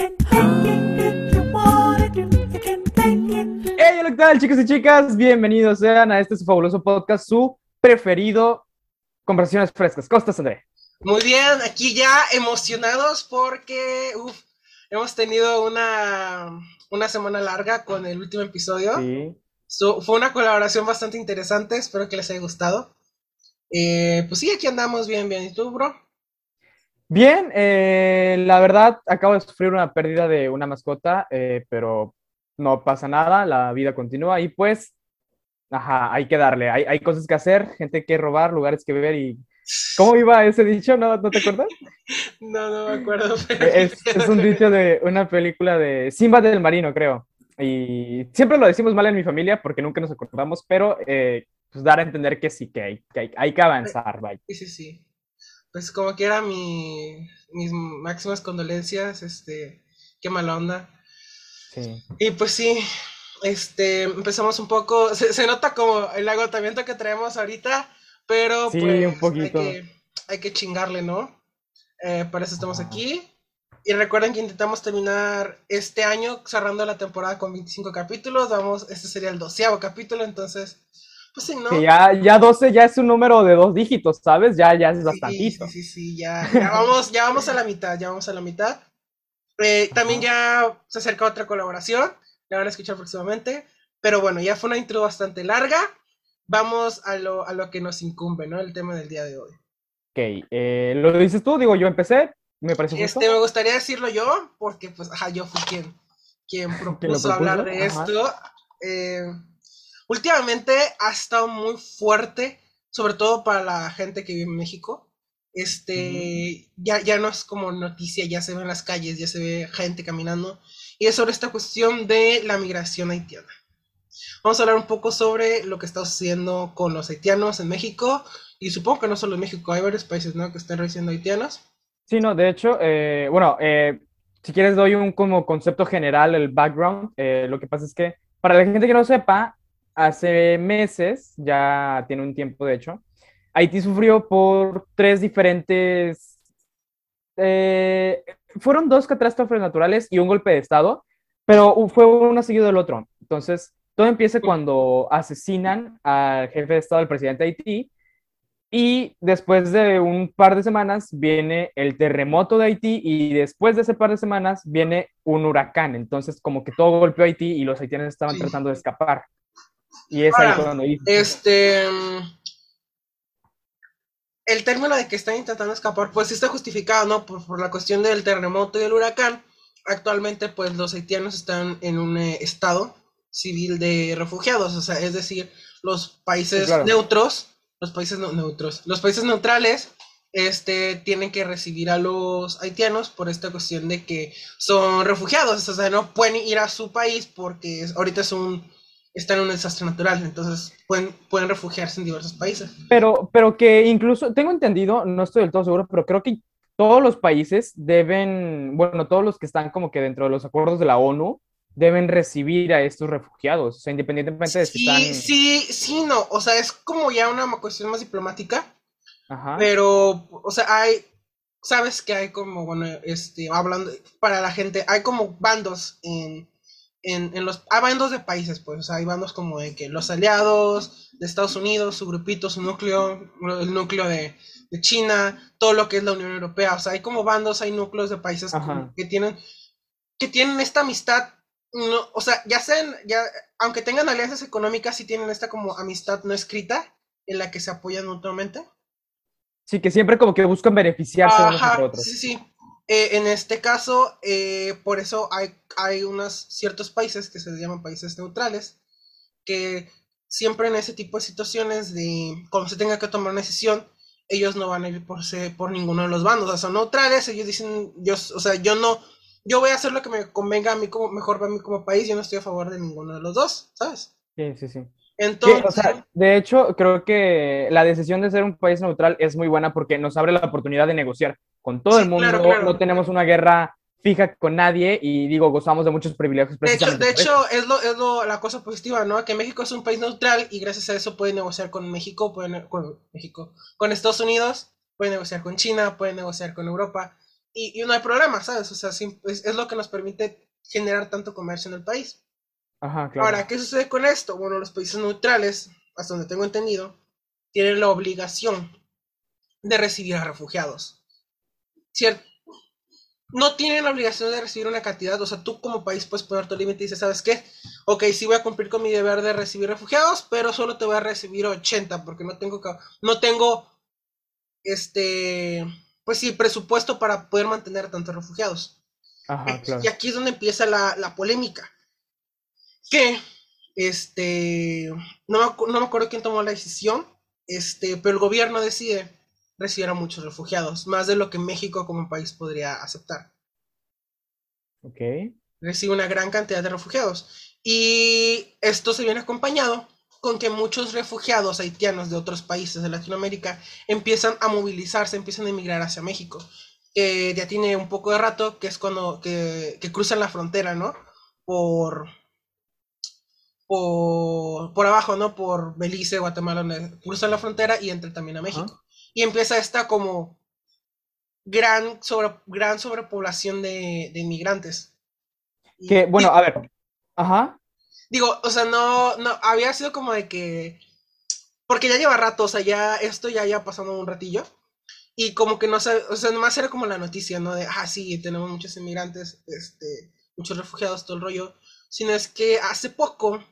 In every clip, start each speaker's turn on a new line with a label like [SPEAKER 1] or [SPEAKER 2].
[SPEAKER 1] Hey, hola, ¿qué tal, chicos y chicas? Bienvenidos sean a este su fabuloso podcast, su preferido, Conversaciones Frescas. ¿Cómo estás, André?
[SPEAKER 2] Muy bien, aquí ya emocionados porque uf, hemos tenido una, una semana larga con el último episodio.
[SPEAKER 1] Sí.
[SPEAKER 2] So, fue una colaboración bastante interesante, espero que les haya gustado. Eh, pues sí, aquí andamos bien, bien. ¿Y tú, bro?
[SPEAKER 1] Bien, eh, la verdad, acabo de sufrir una pérdida de una mascota, eh, pero no pasa nada, la vida continúa y pues, ajá, hay que darle, hay, hay cosas que hacer, gente que robar, lugares que ver y... ¿Cómo iba ese dicho? ¿No, ¿no te acuerdas?
[SPEAKER 2] No, no me acuerdo. pero-
[SPEAKER 1] Es, es un dicho de una película de Simba del Marino, creo. Y siempre lo decimos mal en mi familia porque nunca nos acordamos, pero eh, pues dar a entender que sí, que hay que, hay, hay que avanzar, vaya.
[SPEAKER 2] Sí, sí, sí. Pues como quiera, mi, mis máximas condolencias, este, qué mala onda.
[SPEAKER 1] Sí.
[SPEAKER 2] Y pues sí, este, empezamos un poco, se, se nota como el agotamiento que traemos ahorita, pero
[SPEAKER 1] Sí,
[SPEAKER 2] pues
[SPEAKER 1] un poquito.
[SPEAKER 2] Hay, que, hay que chingarle, ¿no? Eh, para eso estamos aquí. Y recuerden que intentamos terminar este año cerrando la temporada con 25 capítulos. Vamos, este sería el doceavo capítulo, entonces, pues sí, ¿no?
[SPEAKER 1] Que ya, ya 12 ya es un número de dos dígitos, ¿sabes? Ya, ya es bastantito.
[SPEAKER 2] Sí, sí, sí, ya, ya vamos, ya vamos a la mitad, ya vamos a la mitad. Eh, también ya se acerca otra colaboración, la van a escuchar próximamente. Pero bueno, ya fue una intro bastante larga. Vamos a lo, a lo que nos incumbe, ¿no? El tema del día de hoy.
[SPEAKER 1] Ok, eh, ¿lo dices tú? Digo, yo empecé, me parece.
[SPEAKER 2] Este, me gustaría decirlo yo, porque pues, ajá, yo fui quien, quien propuso hablar de
[SPEAKER 1] Ajá.
[SPEAKER 2] esto. Eh, últimamente ha estado muy fuerte, sobre todo para la gente que vive en México. Este, ya, ya no es como noticia, ya se ve en las calles, ya se ve gente caminando. Y es sobre esta cuestión de la migración haitiana. Vamos a hablar un poco sobre lo que está sucediendo con los haitianos en México. Y supongo que no solo en México, hay varios países, ¿no? Que están recibiendo haitianos.
[SPEAKER 1] Sí, no, de hecho, eh, bueno, eh, si quieres doy un como concepto general, el background. Eh, lo que pasa es que, para la gente que no sepa, hace meses, ya tiene un tiempo de hecho, Haití sufrió por tres diferentes, eh, fueron dos catástrofes naturales y un golpe de estado, pero fue uno seguido del otro. Entonces, todo empieza cuando asesinan al jefe de estado, al presidente de Haití, y después de un par de semanas viene el terremoto de Haití y después de ese par de semanas viene un huracán. Entonces, como que todo golpeó a Haití y los haitianos estaban
[SPEAKER 2] Sí.
[SPEAKER 1] tratando de escapar. Y es ahí
[SPEAKER 2] Ahora,
[SPEAKER 1] cuando dices,
[SPEAKER 2] Este. mm, El término de que están intentando escapar, pues sí está justificado, ¿no? Por, por la cuestión del terremoto y del huracán. Actualmente, pues los haitianos están en un eh, estado civil de refugiados, o sea, es decir, los países
[SPEAKER 1] Sí, claro.
[SPEAKER 2] neutros, los países no- neutros, los países neutrales, este, tienen que recibir a los haitianos por esta cuestión de que son refugiados, o sea, no pueden ir a su país porque ahorita es un, están en un desastre natural, entonces pueden, pueden refugiarse en diversos países.
[SPEAKER 1] pero, pero que incluso, tengo entendido, no estoy del todo seguro, pero creo que todos los países deben, bueno, todos los que están como que dentro de los acuerdos de la ONU, deben recibir a estos refugiados, o sea, independientemente de si
[SPEAKER 2] Sí,
[SPEAKER 1] están...
[SPEAKER 2] sí, sí, no, o sea, es como ya una cuestión más diplomática,
[SPEAKER 1] Ajá.
[SPEAKER 2] pero, o sea, hay, sabes que hay como, bueno, este, hablando, para la gente, hay como bandos en, en, en los, hay bandos de países, pues, o sea, hay bandos como de que los aliados de Estados Unidos, su grupito, su núcleo, el núcleo de, de China, todo lo que es la Unión Europea, o sea, hay como bandos, hay núcleos de países como que tienen, que tienen esta amistad, no, o sea, ya sean, ya, aunque tengan alianzas económicas, sí tienen esta como amistad no escrita, en la que se apoyan mutuamente.
[SPEAKER 1] Sí, que siempre como que buscan beneficiarse unos
[SPEAKER 2] Ajá,
[SPEAKER 1] entre otros.
[SPEAKER 2] sí, sí. Eh, en este caso, eh, por eso hay, hay unos ciertos países que se les llaman países neutrales, que siempre en ese tipo de situaciones de cuando se tenga que tomar una decisión, ellos no van a ir por, se- por ninguno de los bandos, o sea, son neutrales, ellos dicen, yo, o sea, yo no, yo voy a hacer lo que me convenga a mí como, mejor para mí como país, yo no estoy a favor de ninguno de los dos, ¿sabes?
[SPEAKER 1] Sí, sí, sí.
[SPEAKER 2] Entonces,
[SPEAKER 1] Que, o sea, de hecho, creo que la decisión de ser un país neutral es muy buena porque nos abre la oportunidad de negociar con todo
[SPEAKER 2] Sí,
[SPEAKER 1] el mundo.
[SPEAKER 2] claro, claro.
[SPEAKER 1] No tenemos una guerra fija con nadie y digo, gozamos de muchos privilegios
[SPEAKER 2] De hecho, de hecho es, lo, es lo, la cosa positiva, ¿no? Que México es un país neutral y gracias a eso puede negociar con México, puede, con México, con Estados Unidos, puede negociar con China, puede negociar con Europa. y, no hay problema, ¿sabes? O sea, es, es, lo que nos permite generar tanto comercio en el país.
[SPEAKER 1] Ajá, claro.
[SPEAKER 2] Ahora, ¿qué sucede con esto? Bueno, los países neutrales, hasta donde tengo entendido, tienen la obligación de recibir a refugiados. ¿Cierto? No tienen la obligación de recibir una cantidad, o sea, tú como país puedes poner tu límite y dices, ¿sabes qué? Ok, sí voy a cumplir con mi deber de recibir refugiados, pero solo te voy a recibir 80 porque no tengo, no tengo, este, pues sí, presupuesto para poder mantener a tantos refugiados.
[SPEAKER 1] Ajá, claro.
[SPEAKER 2] Y aquí es donde empieza la, la polémica. Que, este, no me, no me acuerdo quién tomó la decisión, este, pero el gobierno decide recibir a muchos refugiados, más de lo que México como país podría aceptar.
[SPEAKER 1] Ok.
[SPEAKER 2] Recibe una gran cantidad de refugiados. Y esto se viene acompañado con que muchos refugiados haitianos de otros países de Latinoamérica empiezan a movilizarse, empiezan a emigrar hacia México. ya tiene un poco de rato, que es cuando que, cruzan la frontera, ¿no? Por, por, por, abajo, ¿no? Por Belice, Guatemala, cruzan la frontera y entran también a México y empieza esta como gran, sobre, gran sobrepoblación de, de inmigrantes.
[SPEAKER 1] Que, bueno, a ver, ajá.
[SPEAKER 2] Digo, o sea, no, no, había sido como de que, porque ya lleva rato, o sea, ya, esto ya ya pasando un ratillo, y como que no sé, o sea, nomás era como la noticia, ¿no? De, ah, sí, tenemos muchos inmigrantes, este, muchos refugiados, todo el rollo, sino es que hace poco,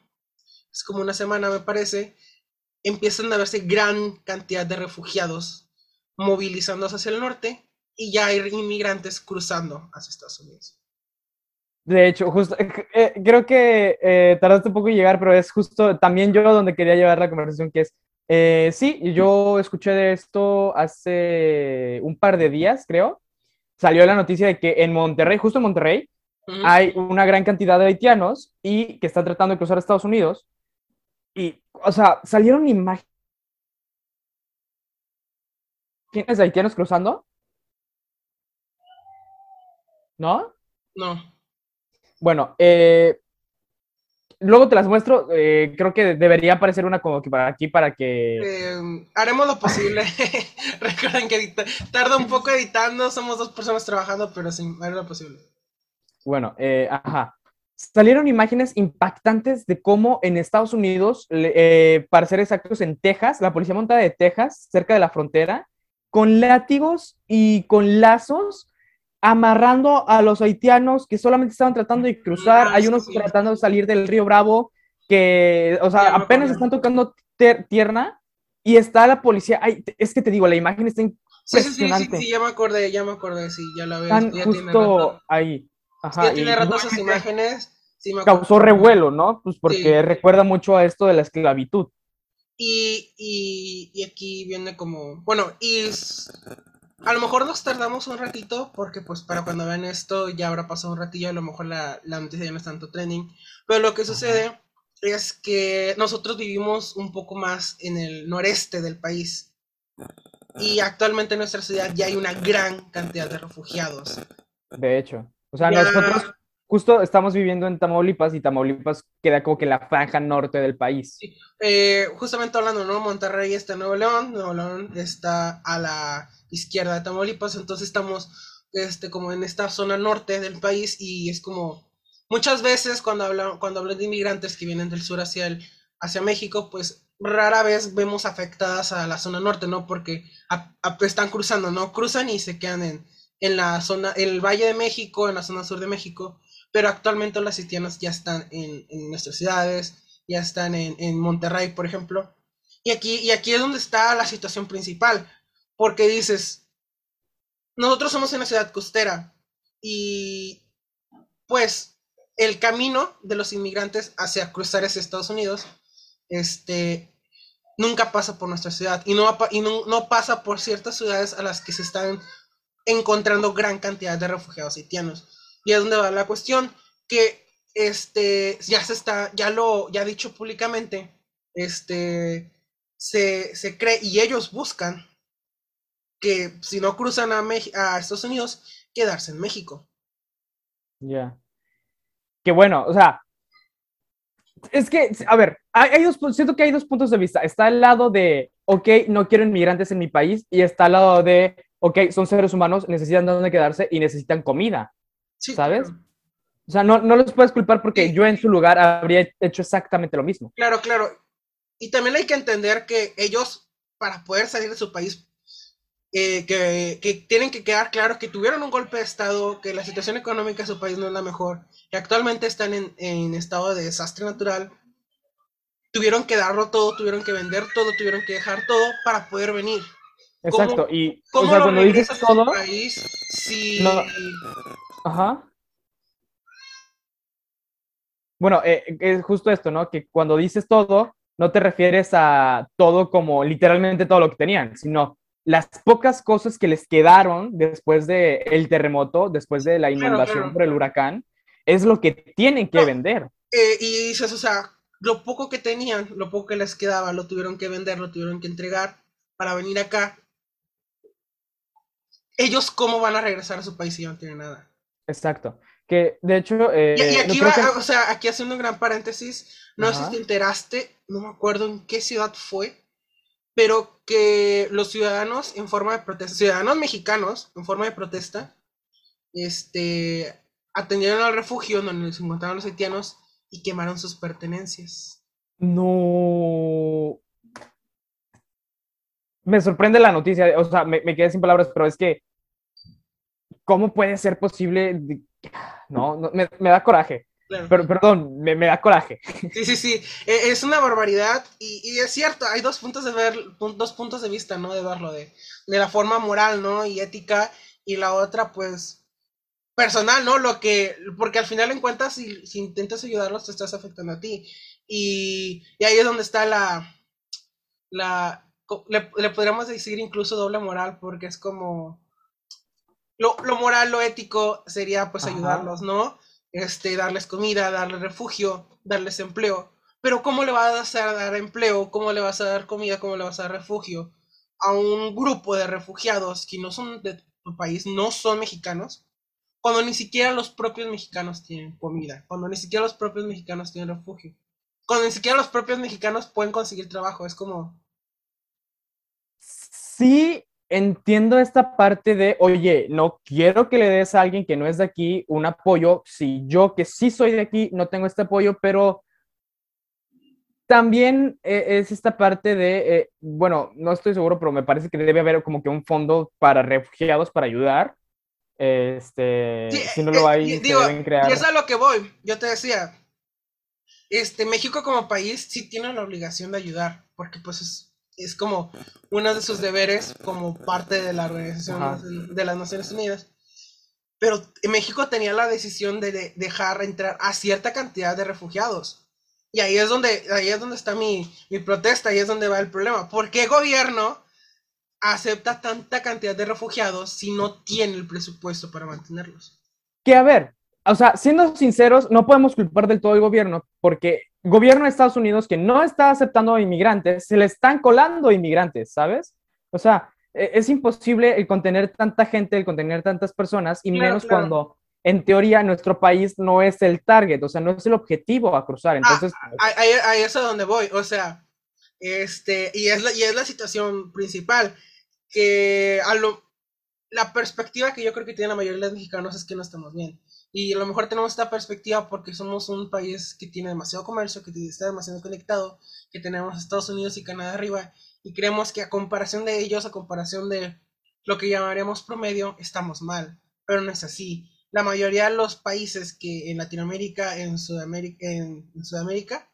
[SPEAKER 2] es como una semana me parece, empiezan a verse gran cantidad de refugiados movilizándose hacia el norte y ya hay inmigrantes cruzando hacia Estados Unidos.
[SPEAKER 1] De hecho, justo, eh, eh, creo que eh, tardaste un poco en llegar, pero es justo también yo donde quería llevar la conversación, que es, eh, sí, yo escuché de esto hace un par de días, creo. Salió la noticia de que en Monterrey, justo en Monterrey, hay una gran cantidad de haitianos y que están tratando de cruzar a Estados Unidos y, o sea, salieron imágenes de haitianos cruzando. ¿No?
[SPEAKER 2] No.
[SPEAKER 1] Bueno, eh, luego te las muestro. Eh, creo que debería aparecer una como que para aquí para que.
[SPEAKER 2] Eh, haremos lo posible. Recuerden que tarda un poco editando. Somos dos personas trabajando, pero sí, haré lo posible.
[SPEAKER 1] Bueno, ajá salieron imágenes impactantes de cómo en Estados Unidos, eh, para ser exactos, en Texas, la policía montada de Texas, cerca de la frontera, con látigos y con lazos, amarrando a los haitianos que solamente estaban tratando de cruzar. Hay unos tratando de salir del río Bravo, que, o sea, apenas están tocando tierra y está la policía. Ay, es que te digo, la imagen está impresionante.
[SPEAKER 2] Sí, sí, sí, ya me acordé, ya me acordé, sí, ya la veo.
[SPEAKER 1] Están justo ahí.
[SPEAKER 2] Ajá, tiene rato esas imágenes.
[SPEAKER 1] causó revuelo, ¿no? Pues porque recuerda mucho a esto de la esclavitud.
[SPEAKER 2] Y, y, aquí viene como, bueno, y a lo mejor nos tardamos un ratito porque pues para cuando vean esto ya habrá pasado un ratillo, a lo mejor la, la noticia ya no es tanto trending, pero lo que sucede es que nosotros vivimos un poco más en el noreste del país y actualmente en nuestra ciudad ya hay una gran cantidad de refugiados.
[SPEAKER 1] De hecho. O sea, nosotros justo estamos viviendo en Tamaulipas y Tamaulipas queda como que en la franja norte del país.
[SPEAKER 2] Sí. Eh, justamente hablando, ¿no? Monterrey está en Nuevo León, Nuevo León está a la izquierda de Tamaulipas, entonces estamos este, como en esta zona norte del país y es como muchas veces cuando hablan, cuando hablan de inmigrantes que vienen del sur hacia, el, hacia México, pues rara vez vemos afectadas a la zona norte, ¿no? Porque están cruzando, ¿no? Cruzan y se quedan en en la zona, el Valle de México, en la zona sur de México, pero actualmente las haitianas ya están en, nuestras ciudades, ya están en, Monterrey, por ejemplo. Y aquí, y aquí es donde está la situación principal, porque dices, nosotros somos una ciudad costera y pues el camino de los inmigrantes hacia cruzar hacia Estados Unidos, este, nunca pasa por nuestra ciudad y no, y no, no pasa por ciertas ciudades a las que se están encontrando gran cantidad de refugiados haitianos. Y es donde va la cuestión, que este, ya se está, ya lo, ya dicho públicamente, este, se, se cree y ellos buscan que si no cruzan a, a Estados Unidos, quedarse en México.
[SPEAKER 1] Ya. Que bueno, o sea, es que, a ver, hay, dos, siento que hay dos puntos de vista. Está el lado de, ok, no quiero inmigrantes en mi país, y está al lado de, ok, son seres humanos, necesitan dónde quedarse y necesitan comida,
[SPEAKER 2] Sí,
[SPEAKER 1] ¿sabes?
[SPEAKER 2] claro.
[SPEAKER 1] O sea, no, no los puedes culpar porque
[SPEAKER 2] Sí.
[SPEAKER 1] yo en su lugar habría hecho exactamente lo mismo.
[SPEAKER 2] Claro, claro. Y también hay que entender que ellos, para poder salir de su país, eh, que, que tienen que quedar claro que tuvieron un golpe de Estado, que la situación económica de su país no es la mejor, que actualmente están en, en estado de desastre natural. Tuvieron que darlo todo, tuvieron que vender todo, tuvieron que dejar todo para poder venir.
[SPEAKER 1] Exacto. Y, o
[SPEAKER 2] ¿Cómo
[SPEAKER 1] sea, cuando dices todo,
[SPEAKER 2] país si...
[SPEAKER 1] No. Ajá. Bueno, eh, es justo esto, ¿no? Que cuando dices todo, no te refieres a todo como literalmente todo lo que tenían, sino las pocas cosas que les quedaron después del el terremoto, después de la
[SPEAKER 2] Claro,
[SPEAKER 1] inundación
[SPEAKER 2] claro.
[SPEAKER 1] por el huracán, es lo que tienen que
[SPEAKER 2] No.
[SPEAKER 1] vender.
[SPEAKER 2] Eh, y dices, o sea, lo poco que tenían, lo poco que les quedaba, lo tuvieron que vender, lo tuvieron que entregar para venir acá. Ellos, ¿cómo van a regresar a su país si ya no tienen nada?
[SPEAKER 1] Exacto. Que de hecho, eh,
[SPEAKER 2] Y, aquí va,
[SPEAKER 1] que-
[SPEAKER 2] o sea, aquí haciendo un gran paréntesis, no sé si te enteraste, no me acuerdo en qué ciudad fue, pero que los ciudadanos en forma de protesta, ciudadanos mexicanos en forma de protesta, este, atendieron al refugio donde se encontraban los haitianos y quemaron sus pertenencias.
[SPEAKER 1] No. Me sorprende la noticia, o sea, me, me quedé sin palabras, pero es que, ¿cómo puede ser posible? No, no, me, me da coraje.
[SPEAKER 2] Claro.
[SPEAKER 1] Pero, perdón, me, me da coraje.
[SPEAKER 2] Sí, sí, sí, e- es una barbaridad y, y es cierto, hay dos puntos de ver, dos puntos de vista, ¿no? De verlo, de, de la forma moral, ¿no? Y ética, y la otra, pues, personal, ¿no? Lo que, porque al final en cuentas, si, si intentas ayudarlos, te estás afectando a ti. Y, y ahí es donde está la, la, le podríamos decir incluso doble moral, porque es como, lo, lo moral, lo ético sería, pues,
[SPEAKER 1] Ajá.
[SPEAKER 2] ayudarlos, ¿no? este, darles comida, darles refugio, darles empleo. Pero ¿cómo le vas a dar empleo? ¿Cómo le vas a dar comida? ¿Cómo le vas a dar refugio a un grupo de refugiados que no son de tu país, no son mexicanos? Cuando ni siquiera los propios mexicanos tienen comida, cuando ni siquiera los propios mexicanos tienen refugio, cuando ni siquiera los propios mexicanos pueden conseguir trabajo, es como,
[SPEAKER 1] Sí, entiendo esta parte de, oye, no quiero que le des a alguien que no es de aquí un apoyo, si yo que sí soy de aquí no tengo este apoyo, pero también eh, es esta parte de, eh, bueno, no estoy seguro, pero me parece que debe haber como que un fondo para refugiados para ayudar. Este,
[SPEAKER 2] Sí,
[SPEAKER 1] si no
[SPEAKER 2] eh,
[SPEAKER 1] lo hay, se
[SPEAKER 2] digo,
[SPEAKER 1] deben crear.
[SPEAKER 2] Y es a lo que voy. Yo te decía, este, México como país sí tiene la obligación de ayudar, porque pues es, es como uno de sus deberes como parte de la Organización
[SPEAKER 1] Ajá.
[SPEAKER 2] de las Naciones Unidas. Pero México tenía la decisión de, de dejar entrar a cierta cantidad de refugiados. Y ahí es donde, ahí es donde está mi, mi protesta, ahí es donde va el problema. ¿Por qué gobierno acepta tanta cantidad de refugiados si no tiene el presupuesto para mantenerlos?
[SPEAKER 1] que a ver, o sea, siendo sinceros, no podemos culpar del todo al gobierno, porque gobierno de Estados Unidos que no está aceptando inmigrantes, se le están colando inmigrantes, ¿sabes? O sea, e- es imposible el contener tanta gente, el contener tantas personas, y
[SPEAKER 2] Claro,
[SPEAKER 1] menos
[SPEAKER 2] claro.
[SPEAKER 1] cuando en teoría nuestro país no es el target, o sea, no es el objetivo a cruzar. Entonces,
[SPEAKER 2] Ahí, ahí- ahí es a donde voy, o sea, este, y es la, y es la situación principal, que a lo, la perspectiva que yo creo que tiene la mayoría de los mexicanos es que no estamos bien. Y a lo mejor tenemos esta perspectiva porque somos un país que tiene demasiado comercio, que está demasiado conectado, que tenemos Estados Unidos y Canadá arriba, y creemos que a comparación de ellos, a comparación de lo que llamaríamos promedio, estamos mal. Pero no es así. La mayoría de los países que en Latinoamérica, en Sudamérica, en, en Sudamérica,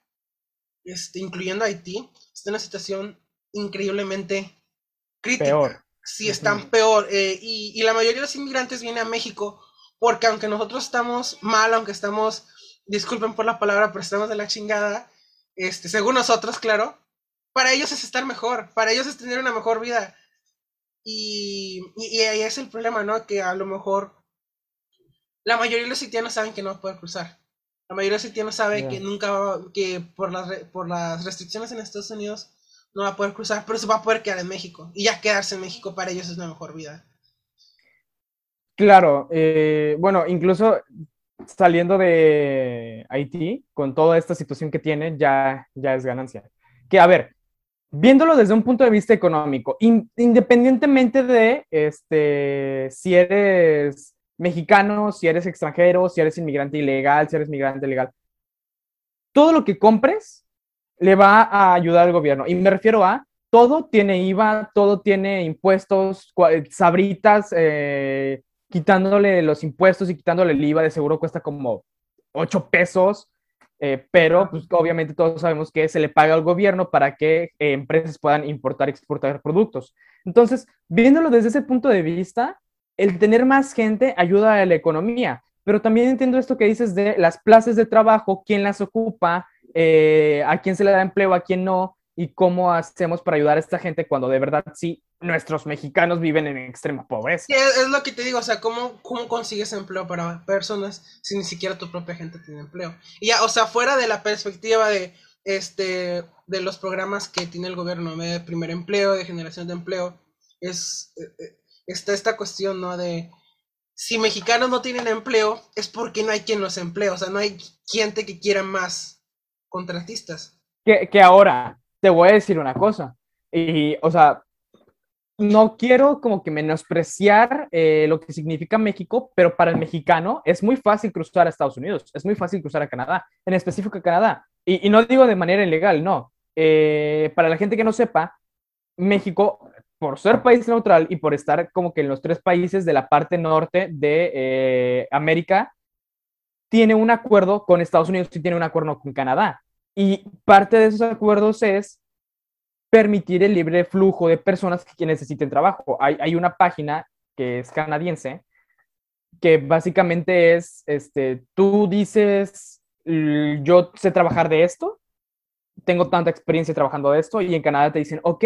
[SPEAKER 2] este, incluyendo Haití, está en una situación increíblemente crítica.
[SPEAKER 1] Peor.
[SPEAKER 2] Sí, están peor. eh, y, y la mayoría de los inmigrantes viene a México porque aunque nosotros estamos mal, aunque estamos, disculpen por la palabra, pero estamos de la chingada, este, según nosotros, claro, para ellos es estar mejor, para ellos es tener una mejor vida. Y, y, y ahí es el problema, ¿no? Que a lo mejor la mayoría de los haitianos saben que no va a poder cruzar. La mayoría de los haitianos sabe que nunca va, que por las, por las restricciones en Estados Unidos no va a poder cruzar, pero se va a poder quedar en México. Y ya quedarse en México para ellos es una mejor vida.
[SPEAKER 1] Claro, eh, bueno, incluso saliendo de Haití, con toda esta situación que tiene, ya, ya es ganancia. Que a ver, viéndolo desde un punto de vista económico, independientemente de este, si eres mexicano, si eres extranjero, si eres inmigrante ilegal, si eres migrante legal, todo lo que compres le va a ayudar al gobierno. Y me refiero a, todo tiene IVA, todo tiene impuestos, sabritas, eh, quitándole los impuestos y quitándole el IVA, de seguro cuesta como 8 pesos eh, pero pues, obviamente todos sabemos que se le paga al gobierno para que eh, empresas puedan importar y exportar productos. Entonces, viéndolo desde ese punto de vista, el tener más gente ayuda a la economía, pero también entiendo esto que dices de las plazas de trabajo, quién las ocupa, eh, a quién se le da empleo, a quién no, y cómo hacemos para ayudar a esta gente cuando de verdad sí nuestros mexicanos viven en extrema pobreza.
[SPEAKER 2] es, lo que te digo, o sea, ¿cómo, ¿cómo consigues empleo para personas si ni siquiera tu propia gente tiene empleo? Y ya, o sea, fuera de la perspectiva de, este, de los programas que tiene el gobierno de primer empleo, de generación de empleo, es, eh, eh, está esta cuestión, ¿no? De si mexicanos no tienen empleo, es porque no hay quien los emplee, o sea, no hay gente que quiera más contratistas.
[SPEAKER 1] Que, que ahora, te voy a decir una cosa, y, o sea, no quiero como que menospreciar eh, lo que significa México, pero para el mexicano es muy fácil cruzar a Estados Unidos, es muy fácil cruzar a Canadá, en específico a Canadá. Y, no digo de manera ilegal, no. Eh, para la gente que no sepa, México, por ser país neutral y por estar como que en los tres países de la parte norte de eh, América, tiene un acuerdo con Estados Unidos y tiene un acuerdo con Canadá. Y parte de esos acuerdos es permitir el libre flujo de personas que necesiten trabajo. Hay, una página que es canadiense, que básicamente es, este, tú dices, yo sé trabajar de esto, tengo tanta experiencia trabajando de esto, y en Canadá te dicen, ok,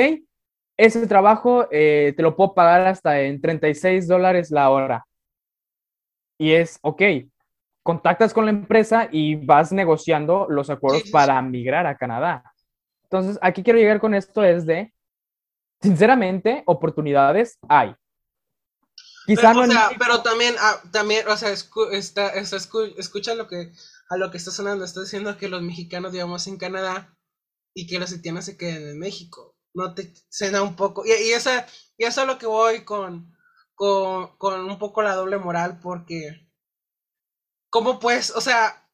[SPEAKER 1] ese trabajo eh, te lo puedo pagar hasta en 36 dólares la hora. Y es, ok, contactas con la empresa y vas negociando los acuerdos para migrar a Canadá. Entonces, aquí quiero llegar con esto es de, sinceramente, oportunidades hay.
[SPEAKER 2] Quizá pero, no pero también, ah, también, o sea, está, escucha lo que, a lo que está sonando, está diciendo que los mexicanos digamos en Canadá y que los haitianos se queden en México. No te cena un poco. Y, y, esa, y eso es lo que voy con, con, con un poco la doble moral, porque, ¿cómo pues, o sea,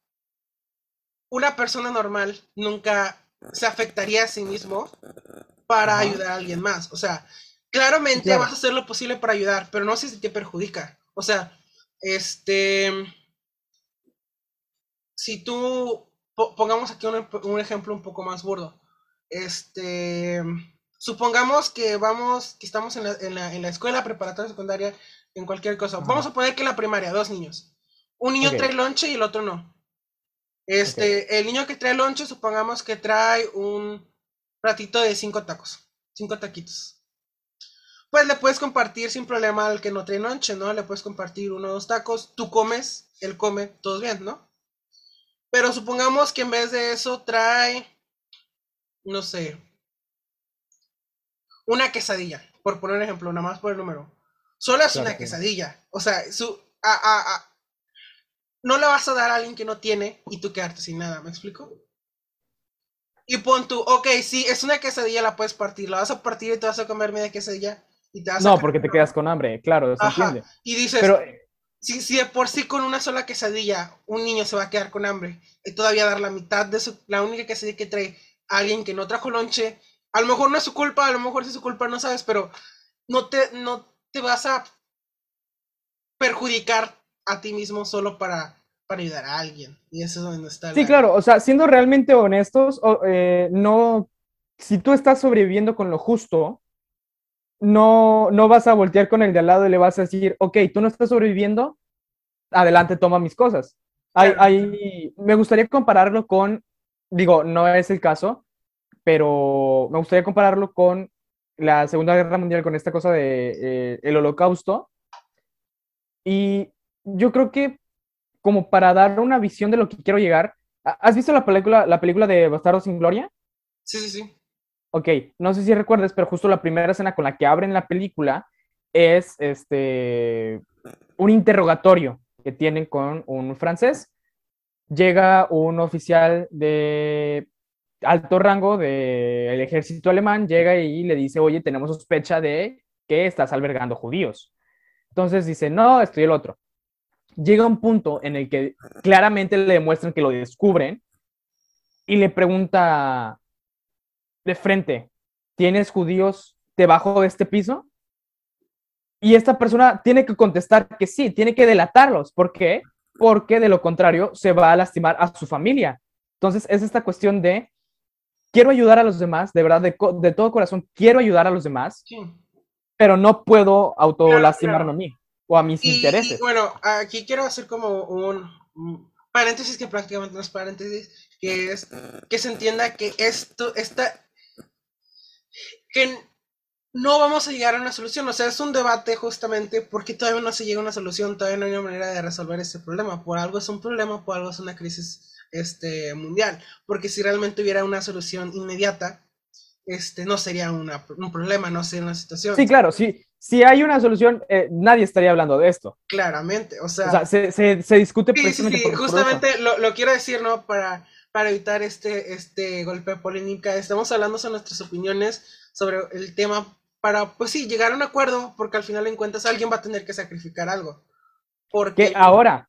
[SPEAKER 2] una persona normal nunca se afectaría a sí mismo para ayudar a alguien más. O sea, claramente vas a hacer lo posible para ayudar, pero no sé si te perjudica. O sea, este, si tú, pongamos aquí un, ejemplo un poco más burdo. Este, supongamos que vamos, que estamos en la, en la, en la escuela preparatoria secundaria, en cualquier cosa. Vamos a poner que en la primaria, dos niños. Un niño trae lonche y el otro no. Este, el niño que trae lonche, supongamos que trae un platito de cinco tacos, cinco taquitos. Pues le puedes compartir sin problema al que no trae lonche, ¿no? Le puedes compartir uno o dos tacos, tú comes, él come, todos bien, ¿no? Pero supongamos que en vez de eso trae, no sé, una quesadilla, por poner un ejemplo, nada más por el número. Solo es una quesadilla. O sea, su, a, a, a, no le vas a dar a alguien que no tiene y tú quedarte sin nada, ¿me explico? Y pon tú, ok, sí, es una quesadilla, la puedes partir, la vas a partir y te vas a comer media quesadilla y te vas
[SPEAKER 1] no, porque te quedas con hambre, claro, se entiende.
[SPEAKER 2] Y dices, Pero... si, si, de por sí con una sola quesadilla un niño se va a quedar con hambre y todavía dar la mitad de su, la única quesadilla que trae a alguien que no trajo lonche, a lo mejor no es su culpa, a lo mejor es su culpa, no sabes, pero no te, no te vas a perjudicar a ti mismo solo para, para ayudar a alguien. Y eso es donde está.
[SPEAKER 1] Sí, claro, o sea, siendo realmente honestos, eh, no, si tú estás sobreviviendo con lo justo, no, no vas a voltear con el de al lado y le vas a decir, ok, tú no estás sobreviviendo, adelante, toma mis cosas. Hay, me gustaría compararlo con, digo, no es el caso, pero me gustaría compararlo con la Segunda Guerra Mundial, con esta cosa de eh, el holocausto. Y yo creo que como para dar una visión de lo que quiero llegar, ¿has visto la película, la película de Bastardo sin Gloria?
[SPEAKER 2] Sí, sí, sí.
[SPEAKER 1] Ok, no sé si recuerdas, pero justo la primera escena con la que abren la película es este un interrogatorio que tienen con un francés. Llega un oficial de alto rango del ejército alemán llega y le dice, oye, tenemos sospecha de que estás albergando judíos. Entonces dice, no, estoy el otro. Llega un punto en el que claramente le demuestran que lo descubren y le pregunta de frente, ¿tienes judíos debajo de este piso? Y esta persona tiene que contestar que sí, tiene que delatarlos. ¿Por qué? Porque de lo contrario se va a lastimar a su familia. Entonces es esta cuestión de, quiero ayudar a los demás, de verdad, de, todo corazón, quiero ayudar a los demás, pero no puedo autolastimarme a mí o a mis intereses.
[SPEAKER 2] bueno, aquí quiero hacer como un, paréntesis que prácticamente no es paréntesis, que es que se entienda que esto, esta, que no vamos a llegar a una solución. O sea, es un debate justamente porque todavía no se llega a una solución, todavía no hay una manera de resolver ese problema. Por algo es un problema, por algo es una crisis este, mundial. Porque si realmente hubiera una solución inmediata, este, no sería una, un problema, no sería una situación.
[SPEAKER 1] Sí, claro, sí. Si hay una solución, eh, nadie estaría hablando de esto.
[SPEAKER 2] Claramente, o sea...
[SPEAKER 1] se, se, se, discute
[SPEAKER 2] sí, precisamente sí, sí. justamente lo, lo, quiero decir, ¿no? Para, para evitar este, este golpe de polémica, estamos hablando sobre nuestras opiniones sobre el tema para, pues sí, llegar a un acuerdo, porque al final en cuentas alguien va a tener que sacrificar algo.
[SPEAKER 1] Porque ahora,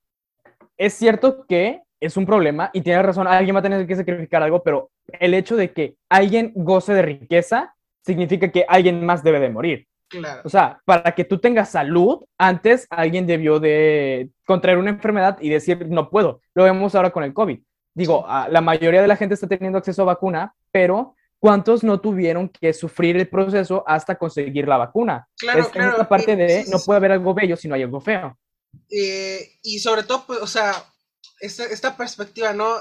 [SPEAKER 1] es cierto que es un problema y tiene razón, alguien va a tener que sacrificar algo, pero el hecho de que alguien goce de riqueza significa que alguien más debe de morir.
[SPEAKER 2] Claro.
[SPEAKER 1] O sea, para que tú tengas salud, antes alguien debió de contraer una enfermedad y decir, no puedo. Lo vemos ahora con el COVID. Digo, la mayoría de la gente está teniendo acceso a vacuna, pero ¿cuántos no tuvieron que sufrir el proceso hasta conseguir la vacuna?
[SPEAKER 2] Claro, es, claro.
[SPEAKER 1] Esta parte de no puede haber algo bello si no hay algo feo.
[SPEAKER 2] Eh, y sobre todo, pues, o sea, esta, esta perspectiva, ¿no?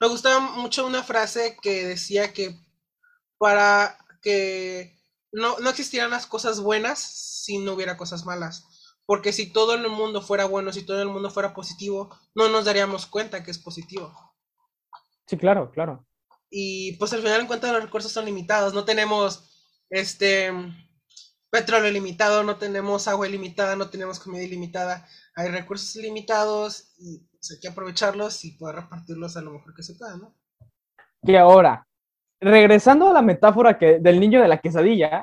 [SPEAKER 2] me gustaba mucho una frase que decía que para que no, no existieran las cosas buenas si no hubiera cosas malas. Porque si todo el mundo fuera bueno, si todo el mundo fuera positivo, no nos daríamos cuenta que es positivo.
[SPEAKER 1] Sí, claro, claro.
[SPEAKER 2] Y pues al final en cuenta los recursos son limitados. No tenemos este petróleo limitado, no tenemos agua ilimitada, no tenemos comida ilimitada. Hay recursos limitados y pues, hay que aprovecharlos y poder repartirlos a lo mejor que se pueda, ¿no?
[SPEAKER 1] Y ahora, regresando a la metáfora que, del niño de la quesadilla.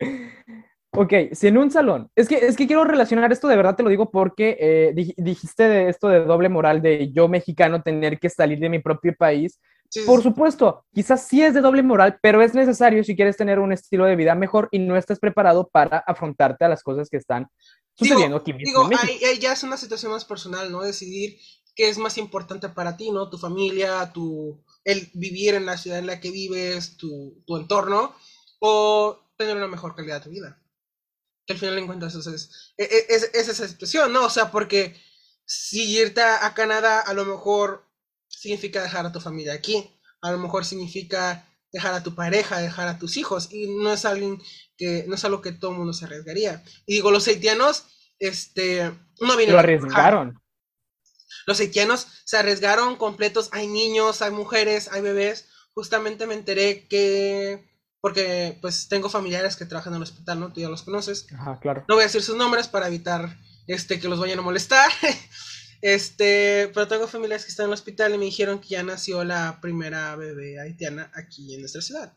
[SPEAKER 1] ok, si en un salón, es que, es que quiero relacionar esto, de verdad te lo digo porque eh, dijiste de esto de doble moral de yo mexicano tener que salir de mi propio país por supuesto, quizás sí es de doble moral, pero es necesario si quieres tener un estilo de vida mejor y no estás preparado para afrontarte a las cosas que están sucediendo aquí
[SPEAKER 2] mismo. Digo, ahí, ya es una situación más personal, ¿no? Decidir qué es más importante para ti, ¿no? Tu familia, tu, el vivir en la ciudad en la que vives, tu, tu entorno, o tener una mejor calidad de vida. Que al final encuentras eso es, es, e, es, es esa situación, ¿no? O sea, porque si irte a Canadá a lo mejor significa dejar a tu familia aquí, a lo mejor significa dejar a tu pareja, dejar a tus hijos, y no es alguien que, no es algo que todo el mundo se arriesgaría. Y digo, los haitianos, este, no vienen.
[SPEAKER 1] Lo arriesgaron.
[SPEAKER 2] Los haitianos se arriesgaron completos, hay niños, hay mujeres, hay bebés. Justamente me enteré que, porque pues tengo familiares que trabajan en el hospital, ¿no? Tú ya los conoces.
[SPEAKER 1] Ajá, claro.
[SPEAKER 2] No voy a decir sus nombres para evitar este, que los vayan a molestar. Este, pero tengo familias que están en el hospital y me dijeron que ya nació la primera bebé haitiana aquí en nuestra ciudad.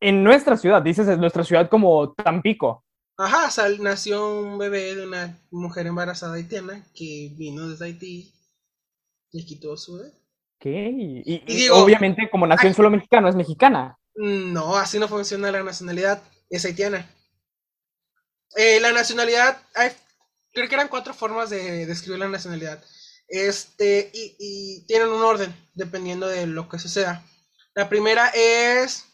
[SPEAKER 1] En nuestra ciudad, dices en nuestra ciudad como Tampico.
[SPEAKER 2] Ajá, nació un bebé de una mujer embarazada haitiana que vino desde Haití y tuvo su bebé.
[SPEAKER 1] ¿Qué? Y, obviamente, como nació en suelo mexicano, es mexicana.
[SPEAKER 2] No, así no funciona la nacionalidad, es haitiana. Eh, la nacionalidad, creo que eran cuatro formas de describir la nacionalidad. Este, y, tienen un orden, dependiendo de lo que suceda. La primera es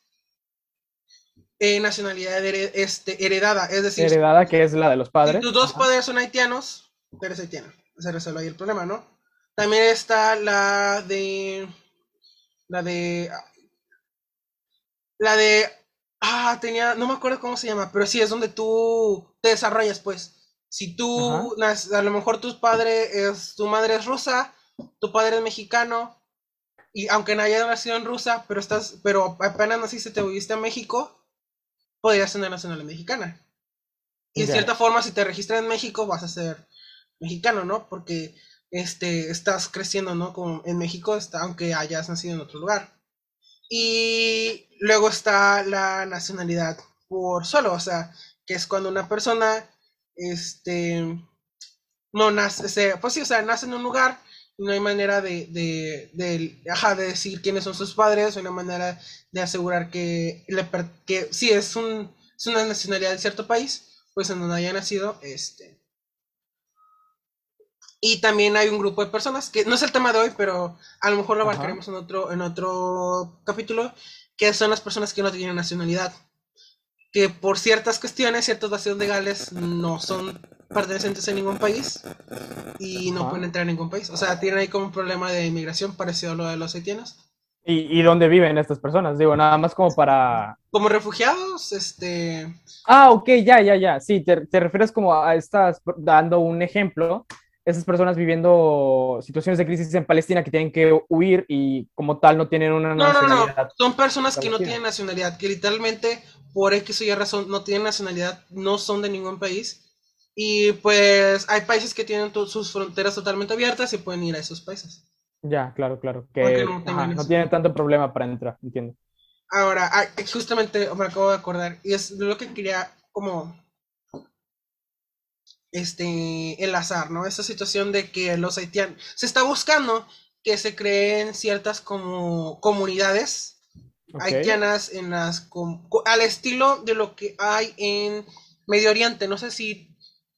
[SPEAKER 2] eh, nacionalidad este, heredada, es decir...
[SPEAKER 1] Heredada, que es la de los padres.
[SPEAKER 2] Si tus dos padres son haitianos, eres haitiano. Se resuelve ahí el problema, ¿no? También está la de... La de... La de... Ah, tenía... No me acuerdo cómo se llama, pero sí, es donde tú te desarrollas, pues. Si tú, a lo mejor tus padres, es, tu madre es rusa, tu padre es mexicano, y aunque no haya nacido en rusa, pero estás, pero apenas naciste, te viviste a México, podrías tener nacionalidad mexicana. Y de cierta forma, si te registras en México, vas a ser mexicano, ¿no? Porque este, estás creciendo, ¿no? Como en México, está, aunque hayas nacido en otro lugar. Y luego está la nacionalidad por solo, o sea, que es cuando una persona, este, no nace, pues sí, o sea, nace en un lugar no hay manera de, de, de, ajá, de decir quiénes son sus padres, no hay manera de asegurar que, le, que sí es, un, es una nacionalidad de cierto país, pues en donde haya nacido, este, y también hay un grupo de personas, que no es el tema de hoy, pero a lo mejor lo abarcaremos en otro, en otro capítulo, que son las personas que no tienen nacionalidad. Que por ciertas cuestiones, ciertos vacíos legales, no son pertenecientes a ningún país y no pueden entrar a ningún país. O sea, tienen ahí como un problema de inmigración parecido a lo de los haitianos.
[SPEAKER 1] ¿Y, ¿Y, dónde viven estas personas? Digo, nada más como para...
[SPEAKER 2] Como refugiados, este...
[SPEAKER 1] Ah, ok, ya, ya, ya. Sí, te, te refieres como a estas, dando un ejemplo, esas personas viviendo situaciones de crisis en Palestina que tienen que huir y como tal no tienen una nacionalidad.
[SPEAKER 2] No, no, son personas que no tienen nacionalidad, que literalmente por X o Y razón no tienen nacionalidad, no son de ningún país. Y pues hay países que tienen sus fronteras totalmente abiertas y pueden ir a esos países.
[SPEAKER 1] Ya, claro, claro. Que no, no tienen tanto problema para entrar, entiendo.
[SPEAKER 2] Ahora, ah, justamente me acabo de acordar, y es lo que quería como este, el azar, ¿no? Esa situación de que los haitianos, se está buscando que se creen ciertas como comunidades haitianas en las, al estilo de lo que hay en Medio Oriente. No sé si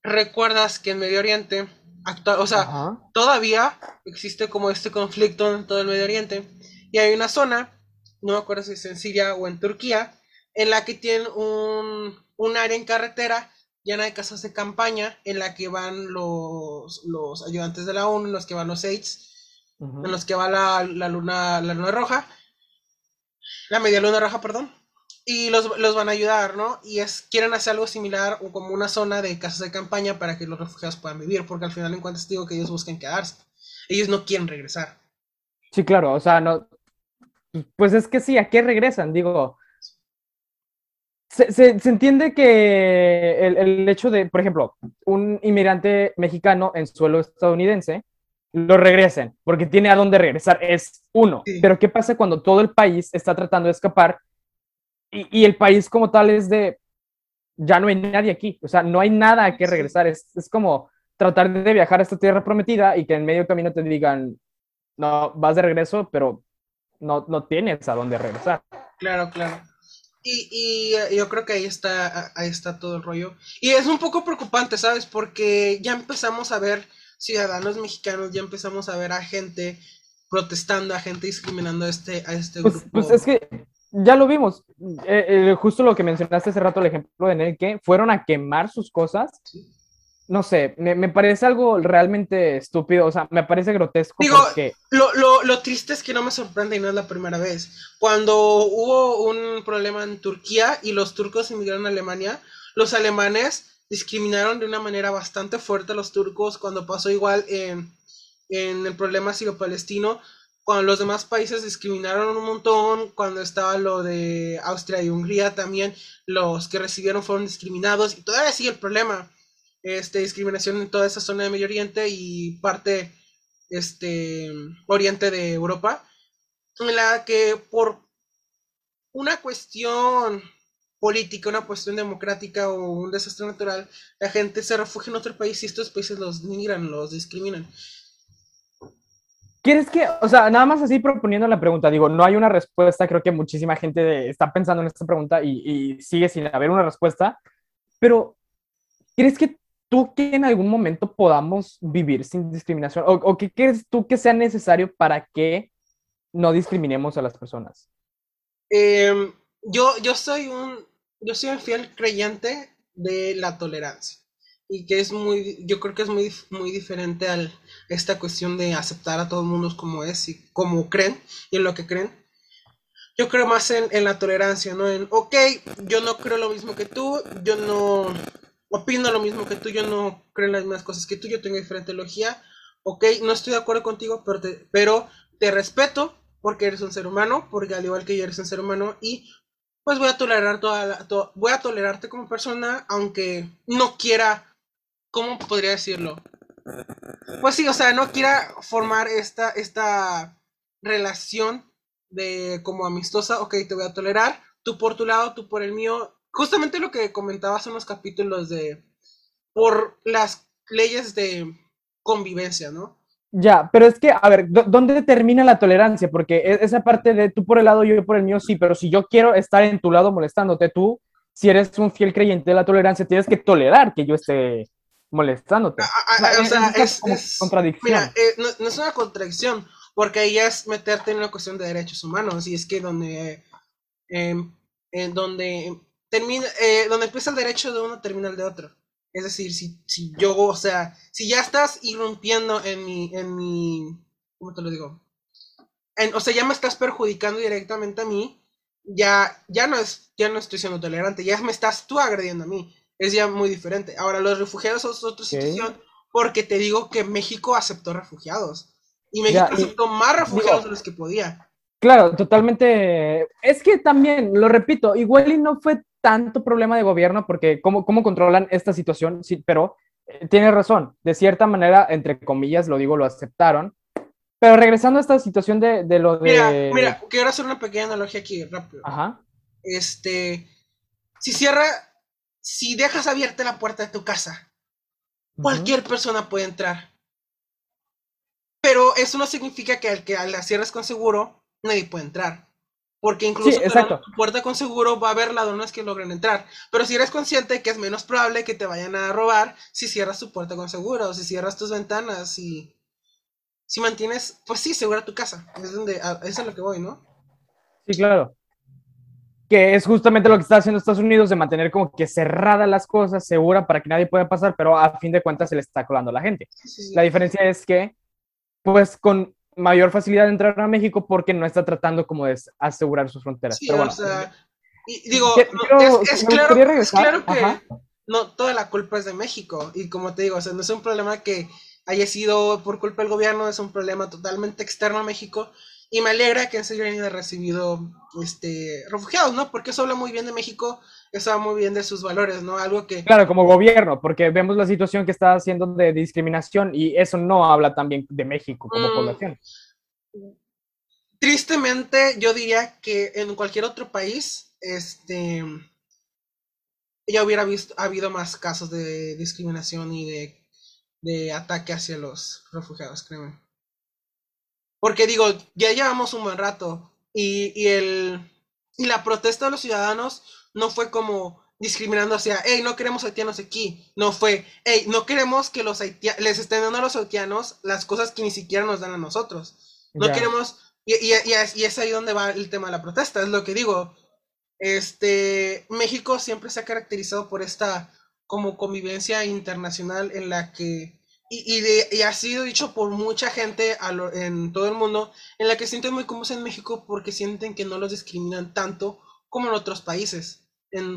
[SPEAKER 2] recuerdas que en Medio Oriente, actual, o sea, todavía existe como este conflicto en todo el Medio Oriente. Y hay una zona, no me acuerdo si es en Siria o en Turquía, en la que tienen un, un área en carretera llena de casas de campaña en la que van los, los ayudantes de la ONU, en los que van los AIDS, en los que va la, luna, la luna roja, la media luna roja, perdón, y los, van a ayudar, ¿no? Y es, quieren hacer algo similar o como una zona de casas de campaña para que los refugiados puedan vivir, porque al final en cuentas digo que ellos buscan quedarse, ellos no quieren regresar.
[SPEAKER 1] Sí, claro, o sea, no, pues es que sí, ¿a qué regresan? Digo, se, entiende que el, hecho de, por ejemplo, un inmigrante mexicano en suelo estadounidense, lo regresen, porque tiene a dónde regresar, es uno. Pero ¿qué pasa cuando todo el país está tratando de escapar y, el país como tal es de, ya no hay nadie aquí, o sea, no hay nada a que regresar, es, es como tratar de viajar a esta tierra prometida y que en medio camino te digan, no, vas de regreso, pero no, no tienes a dónde regresar.
[SPEAKER 2] Claro, claro. Y, y, eh, yo creo que ahí está, ahí está todo el rollo. Y es un poco preocupante, ¿sabes? Porque ya empezamos a ver ciudadanos mexicanos, ya empezamos a ver a gente protestando, a gente discriminando a este, a este
[SPEAKER 1] pues,
[SPEAKER 2] grupo.
[SPEAKER 1] Pues es que ya lo vimos. Eh, eh, justo lo que mencionaste hace rato, el ejemplo de el que fueron a quemar sus cosas. No sé, me, parece algo realmente estúpido, o sea, me parece grotesco.
[SPEAKER 2] Digo, lo, lo, lo, triste es que no me sorprende y no es la primera vez. Cuando hubo un problema en Turquía y los turcos emigraron a Alemania, los alemanes discriminaron de una manera bastante fuerte a los turcos cuando pasó igual en, en el problema sirio-palestino. Cuando los demás países discriminaron un montón, cuando estaba lo de Austria y Hungría también, los que recibieron fueron discriminados y todavía sigue el problema este, discriminación en toda esa zona de Medio Oriente y parte este, oriente de Europa, en la que por una cuestión política, una cuestión democrática o un desastre natural, la gente se refugia en otro país y estos países los migran, los discriminan.
[SPEAKER 1] ¿Quieres que, o sea, nada más así proponiendo la pregunta, digo, no hay una respuesta, creo que muchísima gente está pensando en esta pregunta y, sigue sin haber una respuesta, pero ¿crees que ¿tú que en algún momento podamos vivir sin discriminación? ¿O, qué crees tú que sea necesario para que no discriminemos a las personas?
[SPEAKER 2] Em, yo, yo soy un yo soy un fiel creyente de la tolerancia y que es muy yo creo que es muy muy diferente a esta cuestión de aceptar a todo el mundo como es y como creen y en lo que creen. Yo creo más en, la tolerancia no en ok yo no creo lo mismo que tú yo no opino lo mismo que tú, yo no creo en las mismas cosas que tú, yo tengo diferente logía, ok, no estoy de acuerdo contigo, pero te, pero te respeto porque eres un ser humano, porque al igual que yo eres un ser humano y pues voy a tolerar toda, voy a tolerarte como persona, aunque no quiera, ¿cómo podría decirlo? pues sí, o sea, no quiera formar esta, esta relación de como amistosa, ok, te voy a tolerar, tú por tu lado, tú por el mío. Justamente lo que comentabas en los capítulos de por las leyes de convivencia, ¿no?
[SPEAKER 1] Ya, pero es que, a ver, ¿dónde termina la tolerancia? Porque e, esa parte de tú por el lado, yo por el mío, sí, pero si yo quiero estar en tu lado molestándote, tú, si eres un fiel creyente de la tolerancia, tienes que tolerar que yo esté molestándote.
[SPEAKER 2] o sea, es, contradicción. Mira, eh, no, es una contradicción, porque ahí es meterte en una cuestión de derechos humanos, y es que donde, en donde termina, eh, donde empieza el derecho de uno, termina el de otro. Es decir, si, si yo, o sea, si ya estás irrumpiendo en mi, en mi, ¿cómo te lo digo? En, o sea, ya me estás perjudicando directamente a mí, ya, ya no es, ya no estoy siendo tolerante, ya me estás tú agrediendo a mí. Es ya muy diferente. Ahora, los refugiados son otra situación, porque te digo que México aceptó refugiados. Y México aceptó más refugiados de los que podía.
[SPEAKER 1] Claro, totalmente. Es que también, lo repito, igual y no fue tanto problema de gobierno porque cómo, cómo controlan esta situación, sí, pero eh, tiene razón, de cierta manera, entre comillas, lo digo, lo aceptaron. Pero regresando a esta situación de, de lo
[SPEAKER 2] de... Mira, mira, quiero hacer una pequeña analogía aquí, rápido.
[SPEAKER 1] Ajá.
[SPEAKER 2] Este, si cierra, si dejas abierta la puerta de tu casa, cualquier persona puede entrar. Pero eso no significa que al que la cierres con seguro, nadie puede entrar. Porque incluso tu puerta con seguro va a haber ladrones que logren entrar. Pero si eres consciente que es menos probable que te vayan a robar si cierras tu puerta con seguro, o si cierras tus ventanas, y si mantienes, pues sí, segura tu casa. Es donde, eso es lo que voy, ¿no?
[SPEAKER 1] Sí, claro. Que es justamente lo que está haciendo Estados Unidos, de mantener como que cerradas las cosas, segura para que nadie pueda pasar, pero a fin de cuentas se le está colando a la gente. la diferencia es que, pues con mayor facilidad de entrar a México porque no está tratando como de asegurar sus fronteras. Pero bueno, o sea,
[SPEAKER 2] digo, es, claro, que no toda la culpa es de México. Y como te digo, o sea, no es un problema que haya sido por culpa del gobierno, es un problema totalmente externo a México y me alegra que en serio haya recibido este refugiados, ¿no? Porque eso habla muy bien de México eso muy bien de sus valores, ¿no? Algo que...
[SPEAKER 1] Claro, como gobierno, porque vemos la situación que está haciendo de discriminación y eso no habla también de México como mm. población.
[SPEAKER 2] Tristemente, yo diría que en cualquier otro país, este, ya hubiera visto, habido más casos de discriminación y de, de ataque hacia los refugiados, créeme. Porque digo, ya llevamos un buen rato y, y el, y la protesta de los ciudadanos no fue como discriminando hacia, hey, no queremos haitianos aquí. No fue, hey, no queremos que los haitianos, les estén dando a los haitianos las cosas que ni siquiera nos dan a nosotros. No queremos, y, y, y, es ahí donde va el tema de la protesta, es lo que digo. Este, México siempre se ha caracterizado por esta como convivencia internacional en la que, y, de, y ha sido dicho por mucha gente en todo el mundo, en la que sienten muy cómodos en México porque sienten que no los discriminan tanto como en otros países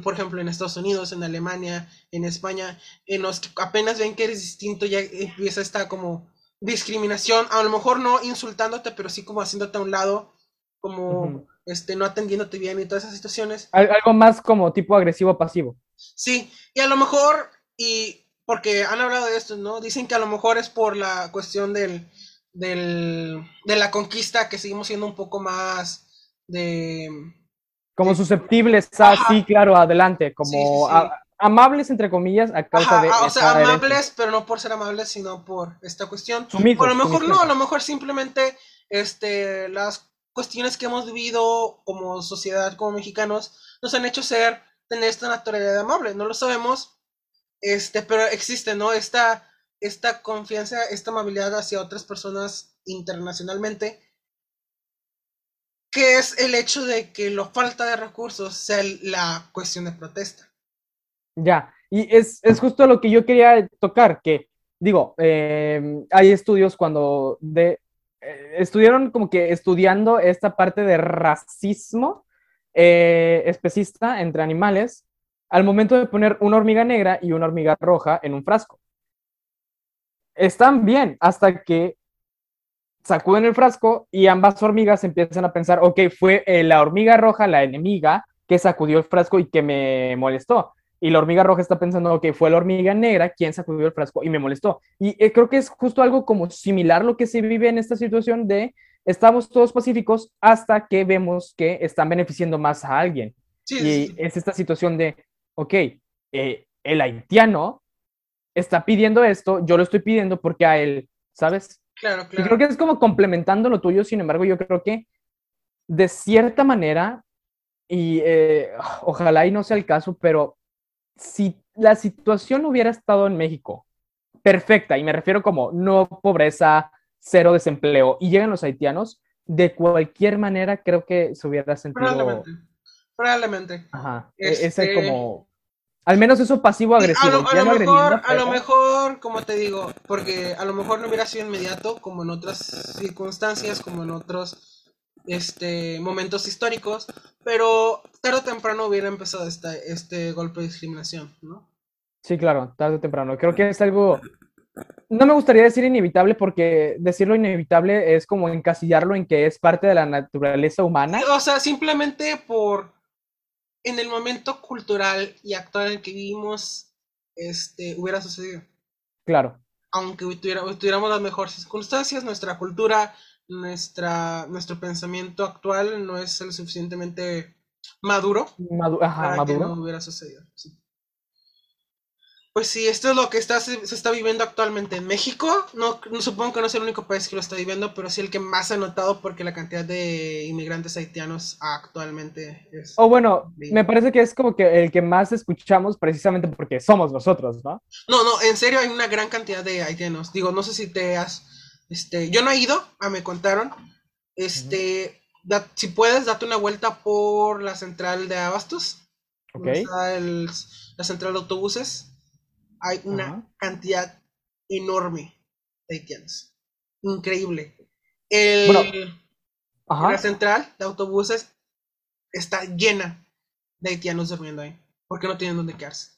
[SPEAKER 2] por ejemplo, en Estados Unidos, en Alemania, en España, en los que apenas ven que eres distinto, ya empieza esta como discriminación, a lo mejor no insultándote, pero sí como haciéndote a un lado, como este, no atendiéndote bien y todas esas situaciones.
[SPEAKER 1] Algo más como tipo agresivo pasivo.
[SPEAKER 2] Sí, y a lo mejor, y porque han hablado de esto, ¿no? Dicen que a lo mejor es por la cuestión del, del, de la conquista, que seguimos siendo un poco más de
[SPEAKER 1] como susceptibles a, sí, claro, adelante, como amables, entre comillas, a causa de...
[SPEAKER 2] O sea, amables, pero no por ser amables, sino por esta cuestión. o a lo mejor no, a lo mejor simplemente este, las cuestiones que hemos vivido como sociedad, como mexicanos, nos han hecho ser, tener esta naturalidad amable, no lo sabemos, este, pero existe, ¿no? Esta, esta confianza, esta amabilidad hacia otras personas internacionalmente que es el hecho de que la falta de recursos sea la cuestión de protesta.
[SPEAKER 1] Ya, y es, justo lo que yo quería tocar, que digo, em, hay estudios cuando de, eh, estudiaron como que estudiando esta parte de racismo eh, especista entre animales al momento de poner una hormiga negra y una hormiga roja en un frasco. Están bien hasta que sacuden el frasco y ambas hormigas empiezan a pensar, ok, fue eh, la hormiga roja la enemiga que sacudió el frasco y que me molestó. y la hormiga roja está pensando, que fue la hormiga negra quien sacudió el frasco y me molestó. Y eh, creo que es justo algo como similar lo que se vive en esta situación de estamos todos pacíficos hasta que vemos que están beneficiando más a alguien. y es esta situación de, ok, eh, el haitiano está pidiendo esto, yo lo estoy pidiendo porque a él, ¿sabes?
[SPEAKER 2] Claro, claro.
[SPEAKER 1] Y creo que es como complementando lo tuyo, sin embargo, yo creo que de cierta manera, y eh, ojalá y no sea el caso, pero si la situación hubiera estado en México perfecta, y me refiero como no pobreza, cero desempleo, y llegan los haitianos, de cualquier manera creo que se hubiera sentido...
[SPEAKER 2] Probablemente.
[SPEAKER 1] Ajá. E-, ese este, como... Al menos eso pasivo-agresivo.
[SPEAKER 2] A, lo, mejor, a lo mejor, como te digo, porque a lo mejor no hubiera sido inmediato, como en otras circunstancias, como en otros este, momentos históricos, pero tarde o temprano hubiera empezado este, este golpe de discriminación, ¿no?
[SPEAKER 1] Sí, claro, tarde o temprano. Creo que es algo, no me gustaría decir inevitable porque decirlo inevitable es como encasillarlo en que es parte de la naturaleza humana.
[SPEAKER 2] O sea, simplemente por en el momento cultural y actual en el que vivimos, este, hubiera sucedido.
[SPEAKER 1] Claro.
[SPEAKER 2] Aunque tuviéramos las mejores circunstancias, nuestra cultura, nuestra, nuestro pensamiento actual no es lo suficientemente maduro
[SPEAKER 1] para
[SPEAKER 2] que no hubiera sucedido. Pues sí, esto es lo que está, se, está viviendo actualmente en México. No, supongo que no es el único país que lo está viviendo, pero sí el que más ha notado porque la cantidad de inmigrantes haitianos actualmente es...
[SPEAKER 1] O bueno, me parece que es como que el que más escuchamos precisamente porque somos nosotros, ¿no?
[SPEAKER 2] No, no, en serio hay una gran cantidad de haitianos. Digo, no sé si te has... Este, yo no he ido, a me contaron. Este, si puedes, date una vuelta por la central de Abastos.
[SPEAKER 1] Ok.
[SPEAKER 2] la central de autobuses. Hay una cantidad enorme de haitianos. Increíble. La central de autobuses está llena de haitianos durmiendo ahí. Porque no tienen dónde quedarse.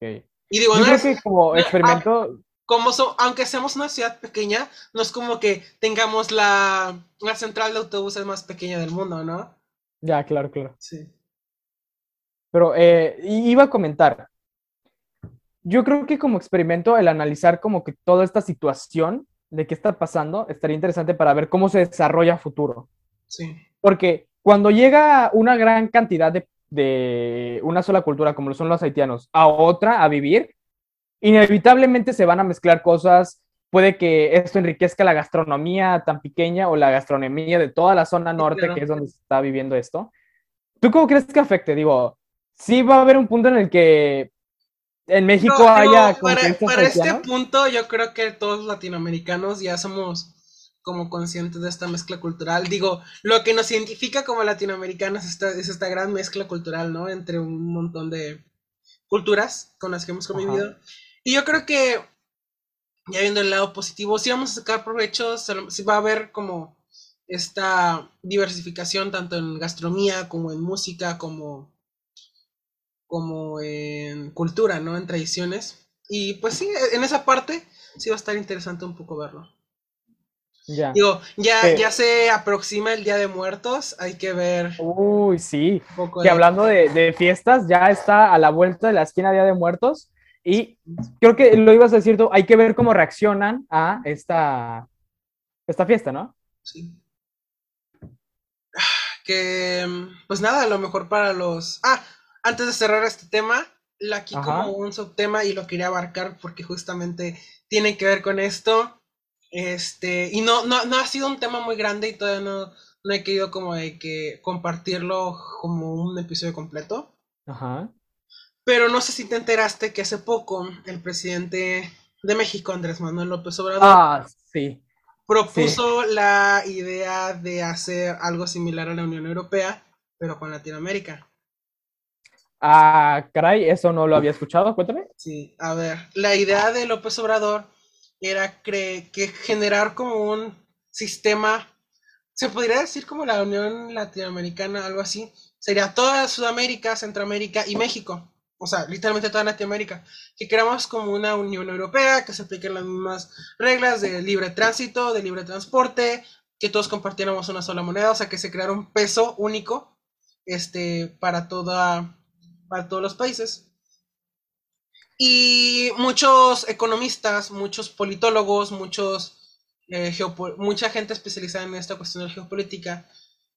[SPEAKER 1] Y digo, no creo que como experimento
[SPEAKER 2] como aunque seamos una ciudad pequeña, no es como que tengamos la, la central de autobuses más pequeña del mundo, ¿no?
[SPEAKER 1] Ya, claro, claro.
[SPEAKER 2] Sí.
[SPEAKER 1] Pero eh, iba a comentar, yo creo que como experimento el analizar como que toda esta situación de qué está pasando estaría interesante para ver cómo se desarrolla a futuro.
[SPEAKER 2] Sí.
[SPEAKER 1] Porque cuando llega una gran cantidad de, de una sola cultura, como lo son los haitianos, a otra a vivir, inevitablemente se van a mezclar cosas. Puede que esto enriquezca la gastronomía tan pequeña o la gastronomía de toda la zona norte, que es donde se está viviendo esto. ¿Tú cómo crees que afecte? Digo, sí va a haber un punto en el que en México haya...
[SPEAKER 2] para, para este punto yo creo que todos los latinoamericanos ya somos como conscientes de esta mezcla cultural. Digo, lo que nos identifica como latinoamericanos es esta, es esta gran mezcla cultural, ¿no? Entre un montón de culturas con las que hemos convivido. Y yo creo que, ya viendo el lado positivo, si vamos a sacar provechos, si va a haber como esta diversificación tanto en gastronomía como en música, como, como en cultura, ¿no? En tradiciones. Y pues sí, en esa parte sí va a estar interesante un poco verlo.
[SPEAKER 1] Ya.
[SPEAKER 2] Digo, ya, ya se aproxima el Día de Muertos, hay que ver.
[SPEAKER 1] Uy, sí. que hablando de, de, fiestas, ya está a la vuelta de la esquina Día de Muertos. Y creo que lo ibas a decir tú, hay que ver cómo reaccionan a esta, esta fiesta, ¿no?
[SPEAKER 2] Sí. Que, pues nada, a lo mejor para los... Ah, antes de cerrar este tema, aquí como un subtema y lo quería abarcar porque justamente tiene que ver con esto. Este, y no, no, no ha sido un tema muy grande y todavía no, no he querido como de que compartirlo como un episodio completo.
[SPEAKER 1] Ajá.
[SPEAKER 2] Pero no sé si te enteraste que hace poco el presidente de México, Andrés Manuel López Obrador,
[SPEAKER 1] ah, sí.
[SPEAKER 2] propuso la idea de hacer algo similar a la Unión Europea, pero con Latinoamérica.
[SPEAKER 1] Ah, caray, eso no lo había escuchado, cuéntame.
[SPEAKER 2] Sí, a ver, la idea de López Obrador era que generar como un sistema, se podría decir como la Unión Latinoamericana, algo así, sería toda Sudamérica, Centroamérica y México o sea, literalmente toda Latinoamérica, que queramos como una Unión Europea, que se apliquen las mismas reglas de libre tránsito, de libre transporte, que todos compartiéramos una sola moneda, o sea, que se creara un peso único este, para, toda, para todos los países. Y muchos economistas, muchos politólogos, muchos, eh, mucha gente especializada en esta cuestión de geopolítica,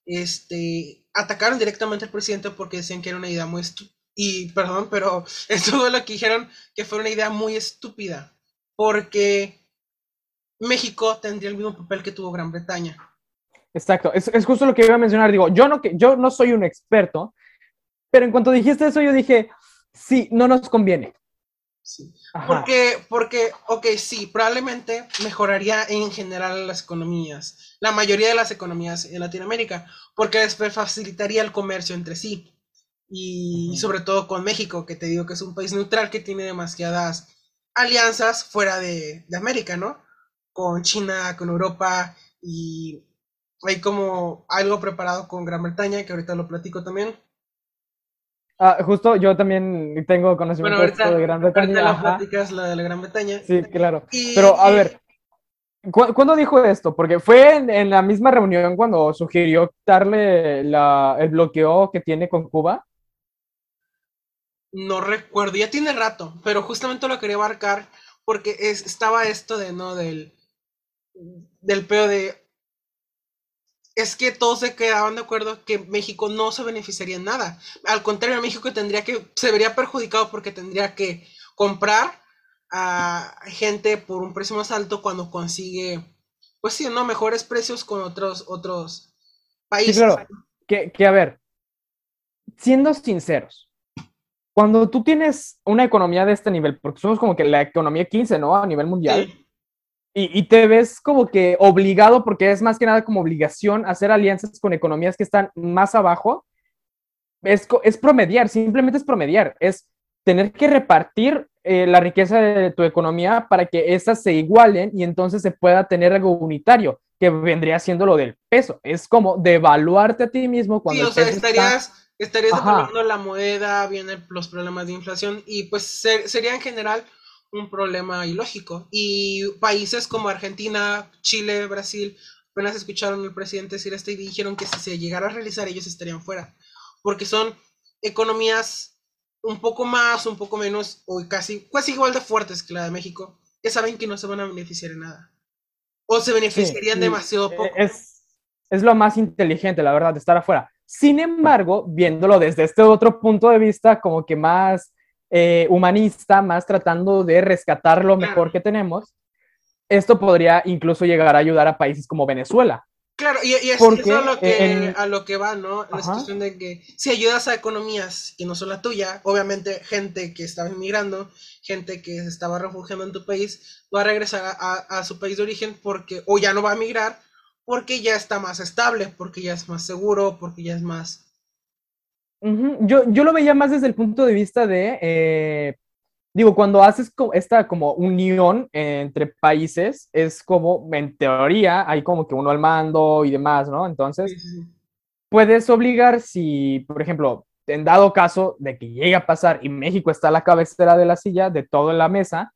[SPEAKER 2] este, atacaron directamente al presidente porque decían que era una idea muy y perdón, pero esto fue lo que dijeron que fue una idea muy estúpida, porque México tendría el mismo papel que tuvo Gran Bretaña.
[SPEAKER 1] Exacto, es, es, justo lo que iba a mencionar. Digo, yo no, yo no soy un experto, pero en cuanto dijiste eso, yo dije, sí, no nos conviene.
[SPEAKER 2] Sí. Porque, porque, ok, sí, probablemente mejoraría en general las economías, la mayoría de las economías en Latinoamérica, porque les facilitaría el comercio entre sí. Y sobre todo con México, que te digo que es un país neutral que tiene demasiadas alianzas fuera de, de América, ¿no? Con China, con Europa, y hay como algo preparado con Gran Bretaña, que ahorita lo platico también.
[SPEAKER 1] Ah, justo yo también tengo conocimiento de Gran Bretaña.
[SPEAKER 2] la pláticas la de la Gran Bretaña.
[SPEAKER 1] Sí, claro. Pero a ver, ¿cuándo dijo esto? Porque fue en, la misma reunión cuando sugirió darle la, el bloqueo que tiene con Cuba.
[SPEAKER 2] No recuerdo, ya tiene rato, pero justamente lo quería abarcar porque es, estaba esto de, ¿no? Del, del peo de, es que todos se quedaban de acuerdo que México no se beneficiaría en nada. Al contrario, México tendría que, se vería perjudicado porque tendría que comprar a gente por un precio más alto cuando consigue, pues sí, ¿no? Mejores precios con otros, otros países. Sí,
[SPEAKER 1] claro. Que, que a ver, siendo sinceros, cuando tú tienes una economía de este nivel, porque somos como que la economía 15, ¿no? A nivel mundial. Y, te ves como que obligado, porque es más que nada como obligación hacer alianzas con economías que están más abajo. Es, es promediar, simplemente es promediar, es tener que repartir eh, la riqueza de tu economía para que esas se igualen y entonces se pueda tener algo unitario, que vendría siendo lo del peso. Es como devaluarte a ti mismo cuando...
[SPEAKER 2] Sí, o sea, estarías, estarías la moneda, vienen los problemas de inflación y pues sería en general un problema ilógico. Y países como Argentina, Chile, Brasil, apenas escucharon al presidente decir esto y dijeron que si se llegara a realizar ellos estarían fuera. Porque son economías un poco más, un poco menos, o casi, casi igual de fuertes que la de México, que saben que no se van a beneficiar en nada. O se beneficiarían demasiado poco.
[SPEAKER 1] Es, es lo más inteligente, la verdad, de estar afuera. Sin embargo, viéndolo desde este otro punto de vista, como que más eh, humanista, más tratando de rescatar lo mejor que tenemos, esto podría incluso llegar a ayudar a países como Venezuela.
[SPEAKER 2] Claro, y, es eso a lo, que, a lo que va, ¿no? La situación de que si ayudas a economías que no son la tuya, obviamente gente que estaba inmigrando, gente que se estaba refugiando en tu país, va a regresar a, a su país de origen porque, o ya no va a migrar, porque ya está más estable, porque ya es más seguro, porque ya es más
[SPEAKER 1] yo, yo lo veía más desde el punto de vista de, eh, digo, cuando haces esta como unión entre países, es como, en teoría, hay como que uno al mando y demás, ¿no? Entonces, puedes obligar si, por ejemplo, en dado caso de que llegue a pasar y México está a la cabecera de la silla, de todo en la mesa,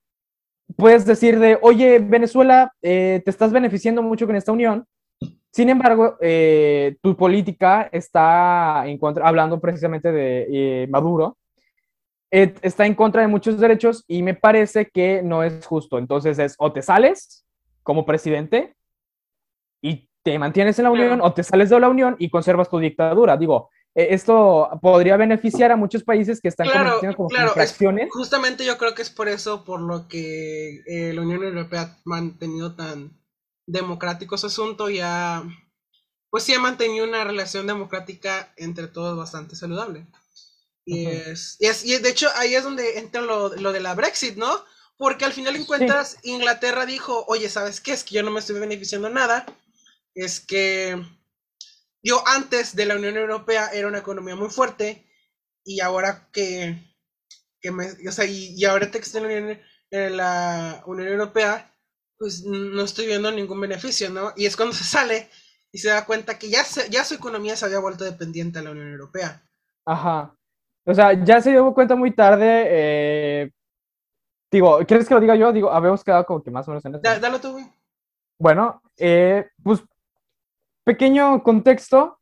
[SPEAKER 1] puedes decir de, oye, Venezuela, eh, te estás beneficiando mucho con esta unión, sin embargo, eh, tu política está en contra, hablando precisamente de eh, Maduro, está en contra de muchos derechos y me parece que no es justo. Entonces es o te sales como presidente y te mantienes en la Unión o te sales de la Unión y conservas tu dictadura. Digo, e, esto podría beneficiar a muchos países que están
[SPEAKER 2] claro, como claro, justamente yo creo que es por eso por lo que eh, la Unión Europea ha mantenido tan democrático ese asunto ya, pues sí ha mantenido una relación democrática entre todos bastante saludable. Y, es, y, de hecho ahí es donde entra lo, de la Brexit, ¿no? Porque al final en cuentas Inglaterra dijo, oye, ¿sabes qué? Es que yo no me estoy beneficiando nada. Es que yo antes de la Unión Europea era una economía muy fuerte y ahora que, que me, o sea, y, ahora que estoy en la Unión Europea, pues no estoy viendo ningún beneficio, ¿no? Y es cuando se sale y se da cuenta que ya, ya su economía se había vuelto dependiente a la Unión Europea.
[SPEAKER 1] Ajá. O sea, ya se dio cuenta muy tarde. Eh, digo, ¿quieres que lo diga yo? Digo, habíamos quedado como que más o menos en eso.
[SPEAKER 2] dale tú, güey.
[SPEAKER 1] Bueno, eh, pues, pequeño contexto.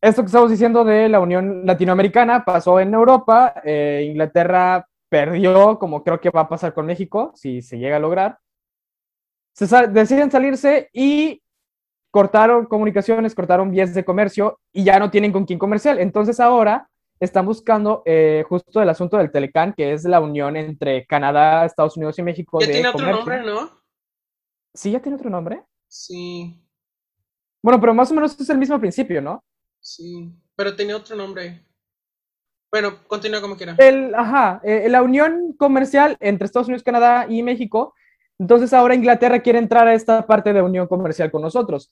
[SPEAKER 1] Esto que estamos diciendo de la Unión Latinoamericana pasó en Europa. Eh, Inglaterra perdió, como creo que va a pasar con México, si se llega a lograr. Se deciden salirse y cortaron comunicaciones, cortaron vías de comercio y ya no tienen con quién comercial. Entonces ahora están buscando eh, justo el asunto del Telecan, que es la unión entre Canadá, Estados Unidos y México.
[SPEAKER 2] Ya tiene otro nombre, ¿no?
[SPEAKER 1] Sí, ya tiene otro nombre.
[SPEAKER 2] Sí.
[SPEAKER 1] Bueno, pero más o menos es el mismo principio, ¿no?
[SPEAKER 2] Sí, pero tenía otro nombre. Bueno, continúa como quiera.
[SPEAKER 1] El, ajá, eh, la unión comercial entre Estados Unidos, Canadá y México. Entonces ahora Inglaterra quiere entrar a esta parte de unión comercial con nosotros.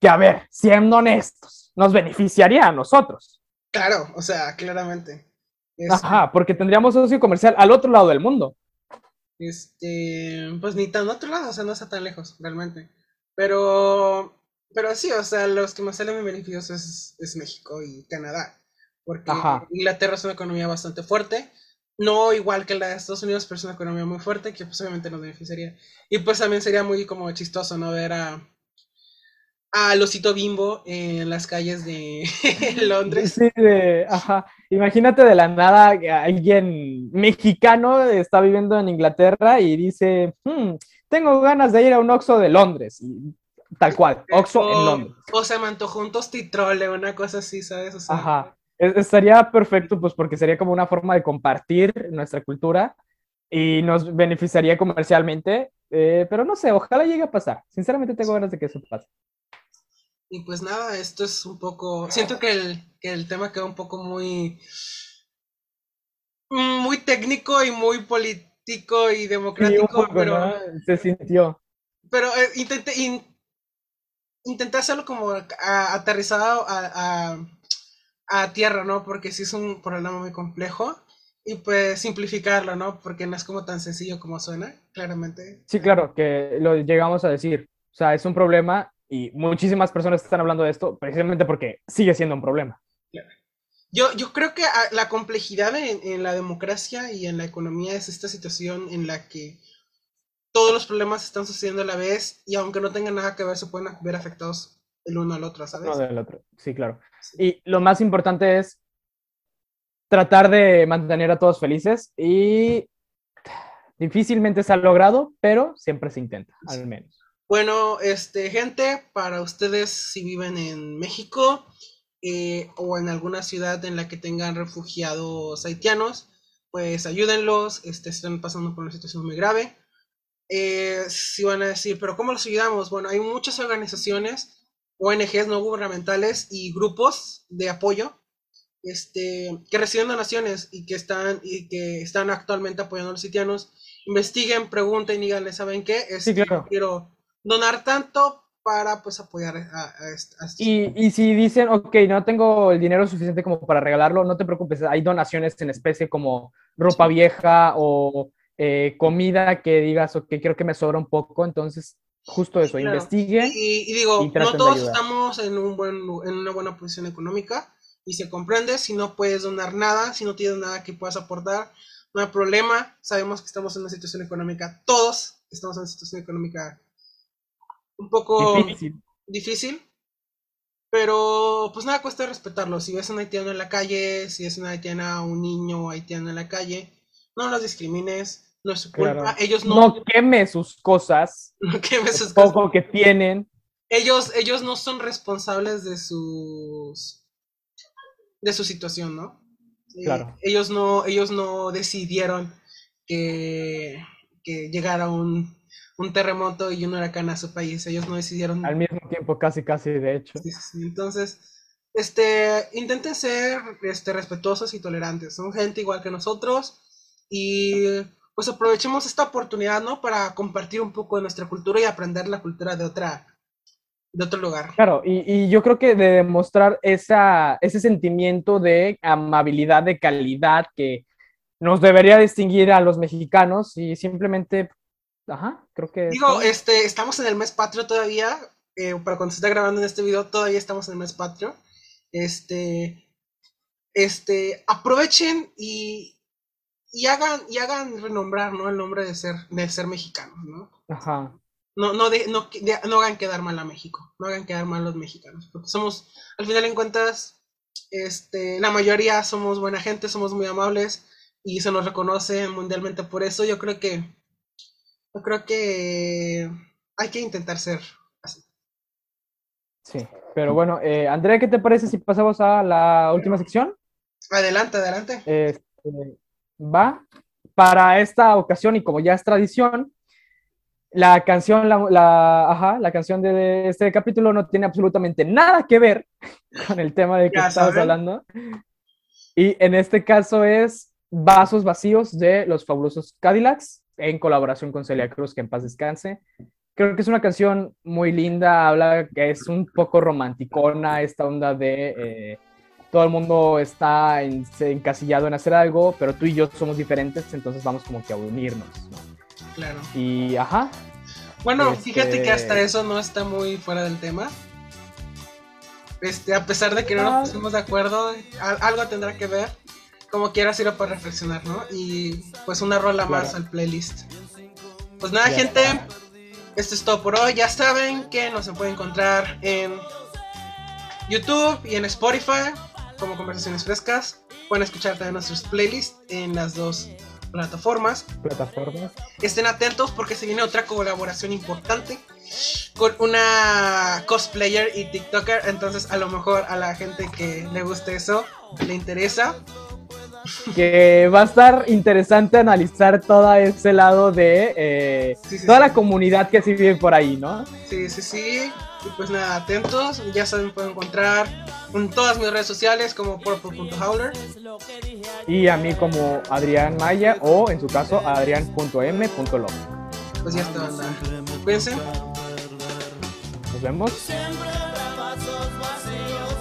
[SPEAKER 1] Que a ver, siendo honestos, nos beneficiaría a nosotros.
[SPEAKER 2] Claro, o sea, claramente.
[SPEAKER 1] Ajá, porque tendríamos socio comercial al otro lado del mundo.
[SPEAKER 2] Este, pues ni tan otro lado, o sea, no está tan lejos, realmente. Pero, pero sí, o sea, los que más salen beneficios es, es México y Canadá. Porque Inglaterra es una economía bastante fuerte. No igual que la de Estados Unidos, pero es una economía muy fuerte que pues obviamente nos beneficiaría. Y pues también sería muy como chistoso, ¿no? Ver a, a Losito Bimbo en las calles de Londres.
[SPEAKER 1] Sí, de, ajá. Imagínate de la nada alguien mexicano está viviendo en Inglaterra y dice, hmm, tengo ganas de ir a un Oxxo de Londres. Y, tal cual, Oxxo en Londres.
[SPEAKER 2] O se me antojó un tostitrole, una cosa así, ¿sabes?
[SPEAKER 1] ajá. Estaría perfecto, pues porque sería como una forma de compartir nuestra cultura y nos beneficiaría comercialmente, eh, pero no sé, ojalá llegue a pasar. Sinceramente tengo ganas de que eso pase.
[SPEAKER 2] Y pues nada, esto es un poco. Siento que el, que el tema quedó un poco muy. Muy técnico y muy político y democrático, pero.
[SPEAKER 1] Se sintió.
[SPEAKER 2] Pero eh, intenté, intenté hacerlo como aterrizado a, a, a, tierra, ¿no? Porque sí es un problema muy complejo. Y pues simplificarlo, ¿no? Porque no es como tan sencillo como suena, claramente.
[SPEAKER 1] Sí, claro, que lo llegamos a decir. O sea, es un problema y muchísimas personas están hablando de esto precisamente porque sigue siendo un problema.
[SPEAKER 2] Yo, yo creo que ah, la complejidad en, la democracia y en la economía es esta situación en la que todos los problemas están sucediendo a la vez y aunque no tengan nada que ver, se pueden ver afectados el uno al otro, ¿sabes?
[SPEAKER 1] Uno del otro, sí, claro. Y lo más importante es tratar de mantener a todos felices y difícilmente se ha logrado, pero siempre se intenta, al menos.
[SPEAKER 2] Bueno, este, gente, para ustedes si viven en México eh, o en alguna ciudad en la que tengan refugiados haitianos, pues ayúdenlos, este, están pasando por una situación muy grave. Eh, si van a decir, pero ¿cómo los ayudamos? Bueno, hay muchas organizaciones, ONGs no gubernamentales y grupos de apoyo este, que reciben donaciones y que están, y que están actualmente apoyando a los haitianos. Investiguen, pregunten, díganle, ¿saben qué? Es,
[SPEAKER 1] sí, claro.
[SPEAKER 2] quiero donar tanto para pues apoyar a,
[SPEAKER 1] y, y, si dicen, ok, no tengo el dinero suficiente como para regalarlo, no te preocupes, hay donaciones en especie como ropa vieja o eh, comida que digas, ok, creo que me sobra un poco, entonces justo eso, investigue.
[SPEAKER 2] Y, digo, no todos estamos en, un buen, en una buena posición económica y se comprende si no puedes donar nada, si no tienes nada que puedas aportar, no hay problema, sabemos que estamos en una situación económica, todos estamos en una situación económica un poco difícil. Pero pues nada cuesta respetarlo. Si ves a un haitiano en la calle, si es una haitiana, un niño haitiano en la calle, no los discrimines, no es su culpa. Ellos no.
[SPEAKER 1] No queme sus cosas.
[SPEAKER 2] No queme sus
[SPEAKER 1] cosas. Poco que tienen.
[SPEAKER 2] Ellos, ellos no son responsables de sus. de su situación, ¿no?
[SPEAKER 1] Eh, claro.
[SPEAKER 2] ellos no, ellos no decidieron que, que llegara un un terremoto y un huracán a su país. Ellos no decidieron.
[SPEAKER 1] Al mismo tiempo, casi, casi, de hecho.
[SPEAKER 2] Entonces, este, intenten ser este, respetuosos y tolerantes. Son gente igual que nosotros. Y pues aprovechemos esta oportunidad, ¿no? Para compartir un poco de nuestra cultura y aprender la cultura de otra. De otro lugar.
[SPEAKER 1] Claro, y, y yo creo que de demostrar esa, ese sentimiento de amabilidad, de calidad que nos debería distinguir a los mexicanos y simplemente Ajá, creo que.
[SPEAKER 2] Digo, este, estamos en el mes patrio todavía. Eh, para cuando se está grabando en este video, todavía estamos en el mes patrio. Este. Este. Aprovechen y. Y hagan, y hagan renombrar, ¿no? El nombre de ser, de ser mexicanos, ¿no?
[SPEAKER 1] Ajá.
[SPEAKER 2] No, no, de, no, no hagan quedar mal a México. No hagan quedar mal a los mexicanos. Porque somos, al final en cuentas, este, la mayoría somos buena gente, somos muy amables y se nos reconoce mundialmente por eso. Yo creo que, yo creo que hay que intentar ser así.
[SPEAKER 1] Sí, pero bueno, eh, Andrea, ¿qué te parece si pasamos a la última sección?
[SPEAKER 2] Adelante, adelante.
[SPEAKER 1] Este, va. Para esta ocasión, y como ya es tradición, la canción, la, ajá, la canción de este capítulo no tiene absolutamente nada que ver con el tema de que estamos hablando. Y en este caso es Vasos Vacíos de los Fabulosos Cadillacs, en colaboración con Celia Cruz, que en paz descanse. Creo que es una canción muy linda, habla que es un poco romanticona, esta onda de eh, todo el mundo está encasillado en hacer algo, pero tú y yo somos diferentes, entonces vamos como que a unirnos,
[SPEAKER 2] Claro.
[SPEAKER 1] Y ajá.
[SPEAKER 2] Bueno, fíjate que hasta este eso no está muy fuera del tema. Este, a pesar de que no nos ah. pusimos de acuerdo, algo tendrá que ver. Como quiera sirve para reflexionar, ¿no? Y pues una rola más al playlist. Pues nada, gente. Esto es todo por hoy. Ya saben que nos se puede encontrar en YouTube y en Spotify como Conversaciones Frescas. Pueden escuchar también nuestros playlists en las dos plataformas.
[SPEAKER 1] Plataformas.
[SPEAKER 2] Estén atentos porque se viene otra colaboración importante con una cosplayer y TikToker. Entonces, a lo mejor a la gente que le guste eso le interesa.
[SPEAKER 1] Que va a estar interesante analizar todo ese lado de eh, toda la comunidad que se vive por ahí, ¿no?
[SPEAKER 2] Sí, sí, sí. Y pues nada, atentos. Ya saben, pueden encontrar en todas mis redes sociales como purple.howler.
[SPEAKER 1] Y a mí como Adrián Maya o en su caso adrián.m.log.
[SPEAKER 2] Pues ya está, banda. Cuídense.
[SPEAKER 1] Nos vemos.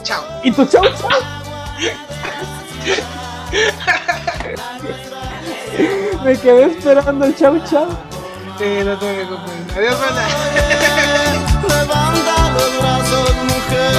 [SPEAKER 2] Chao.
[SPEAKER 1] Y tu chao, chao. Me quedé esperando el chau chau.
[SPEAKER 2] Sí, no te preocupes. Adiós, banda. Levanta los brazos, mujer.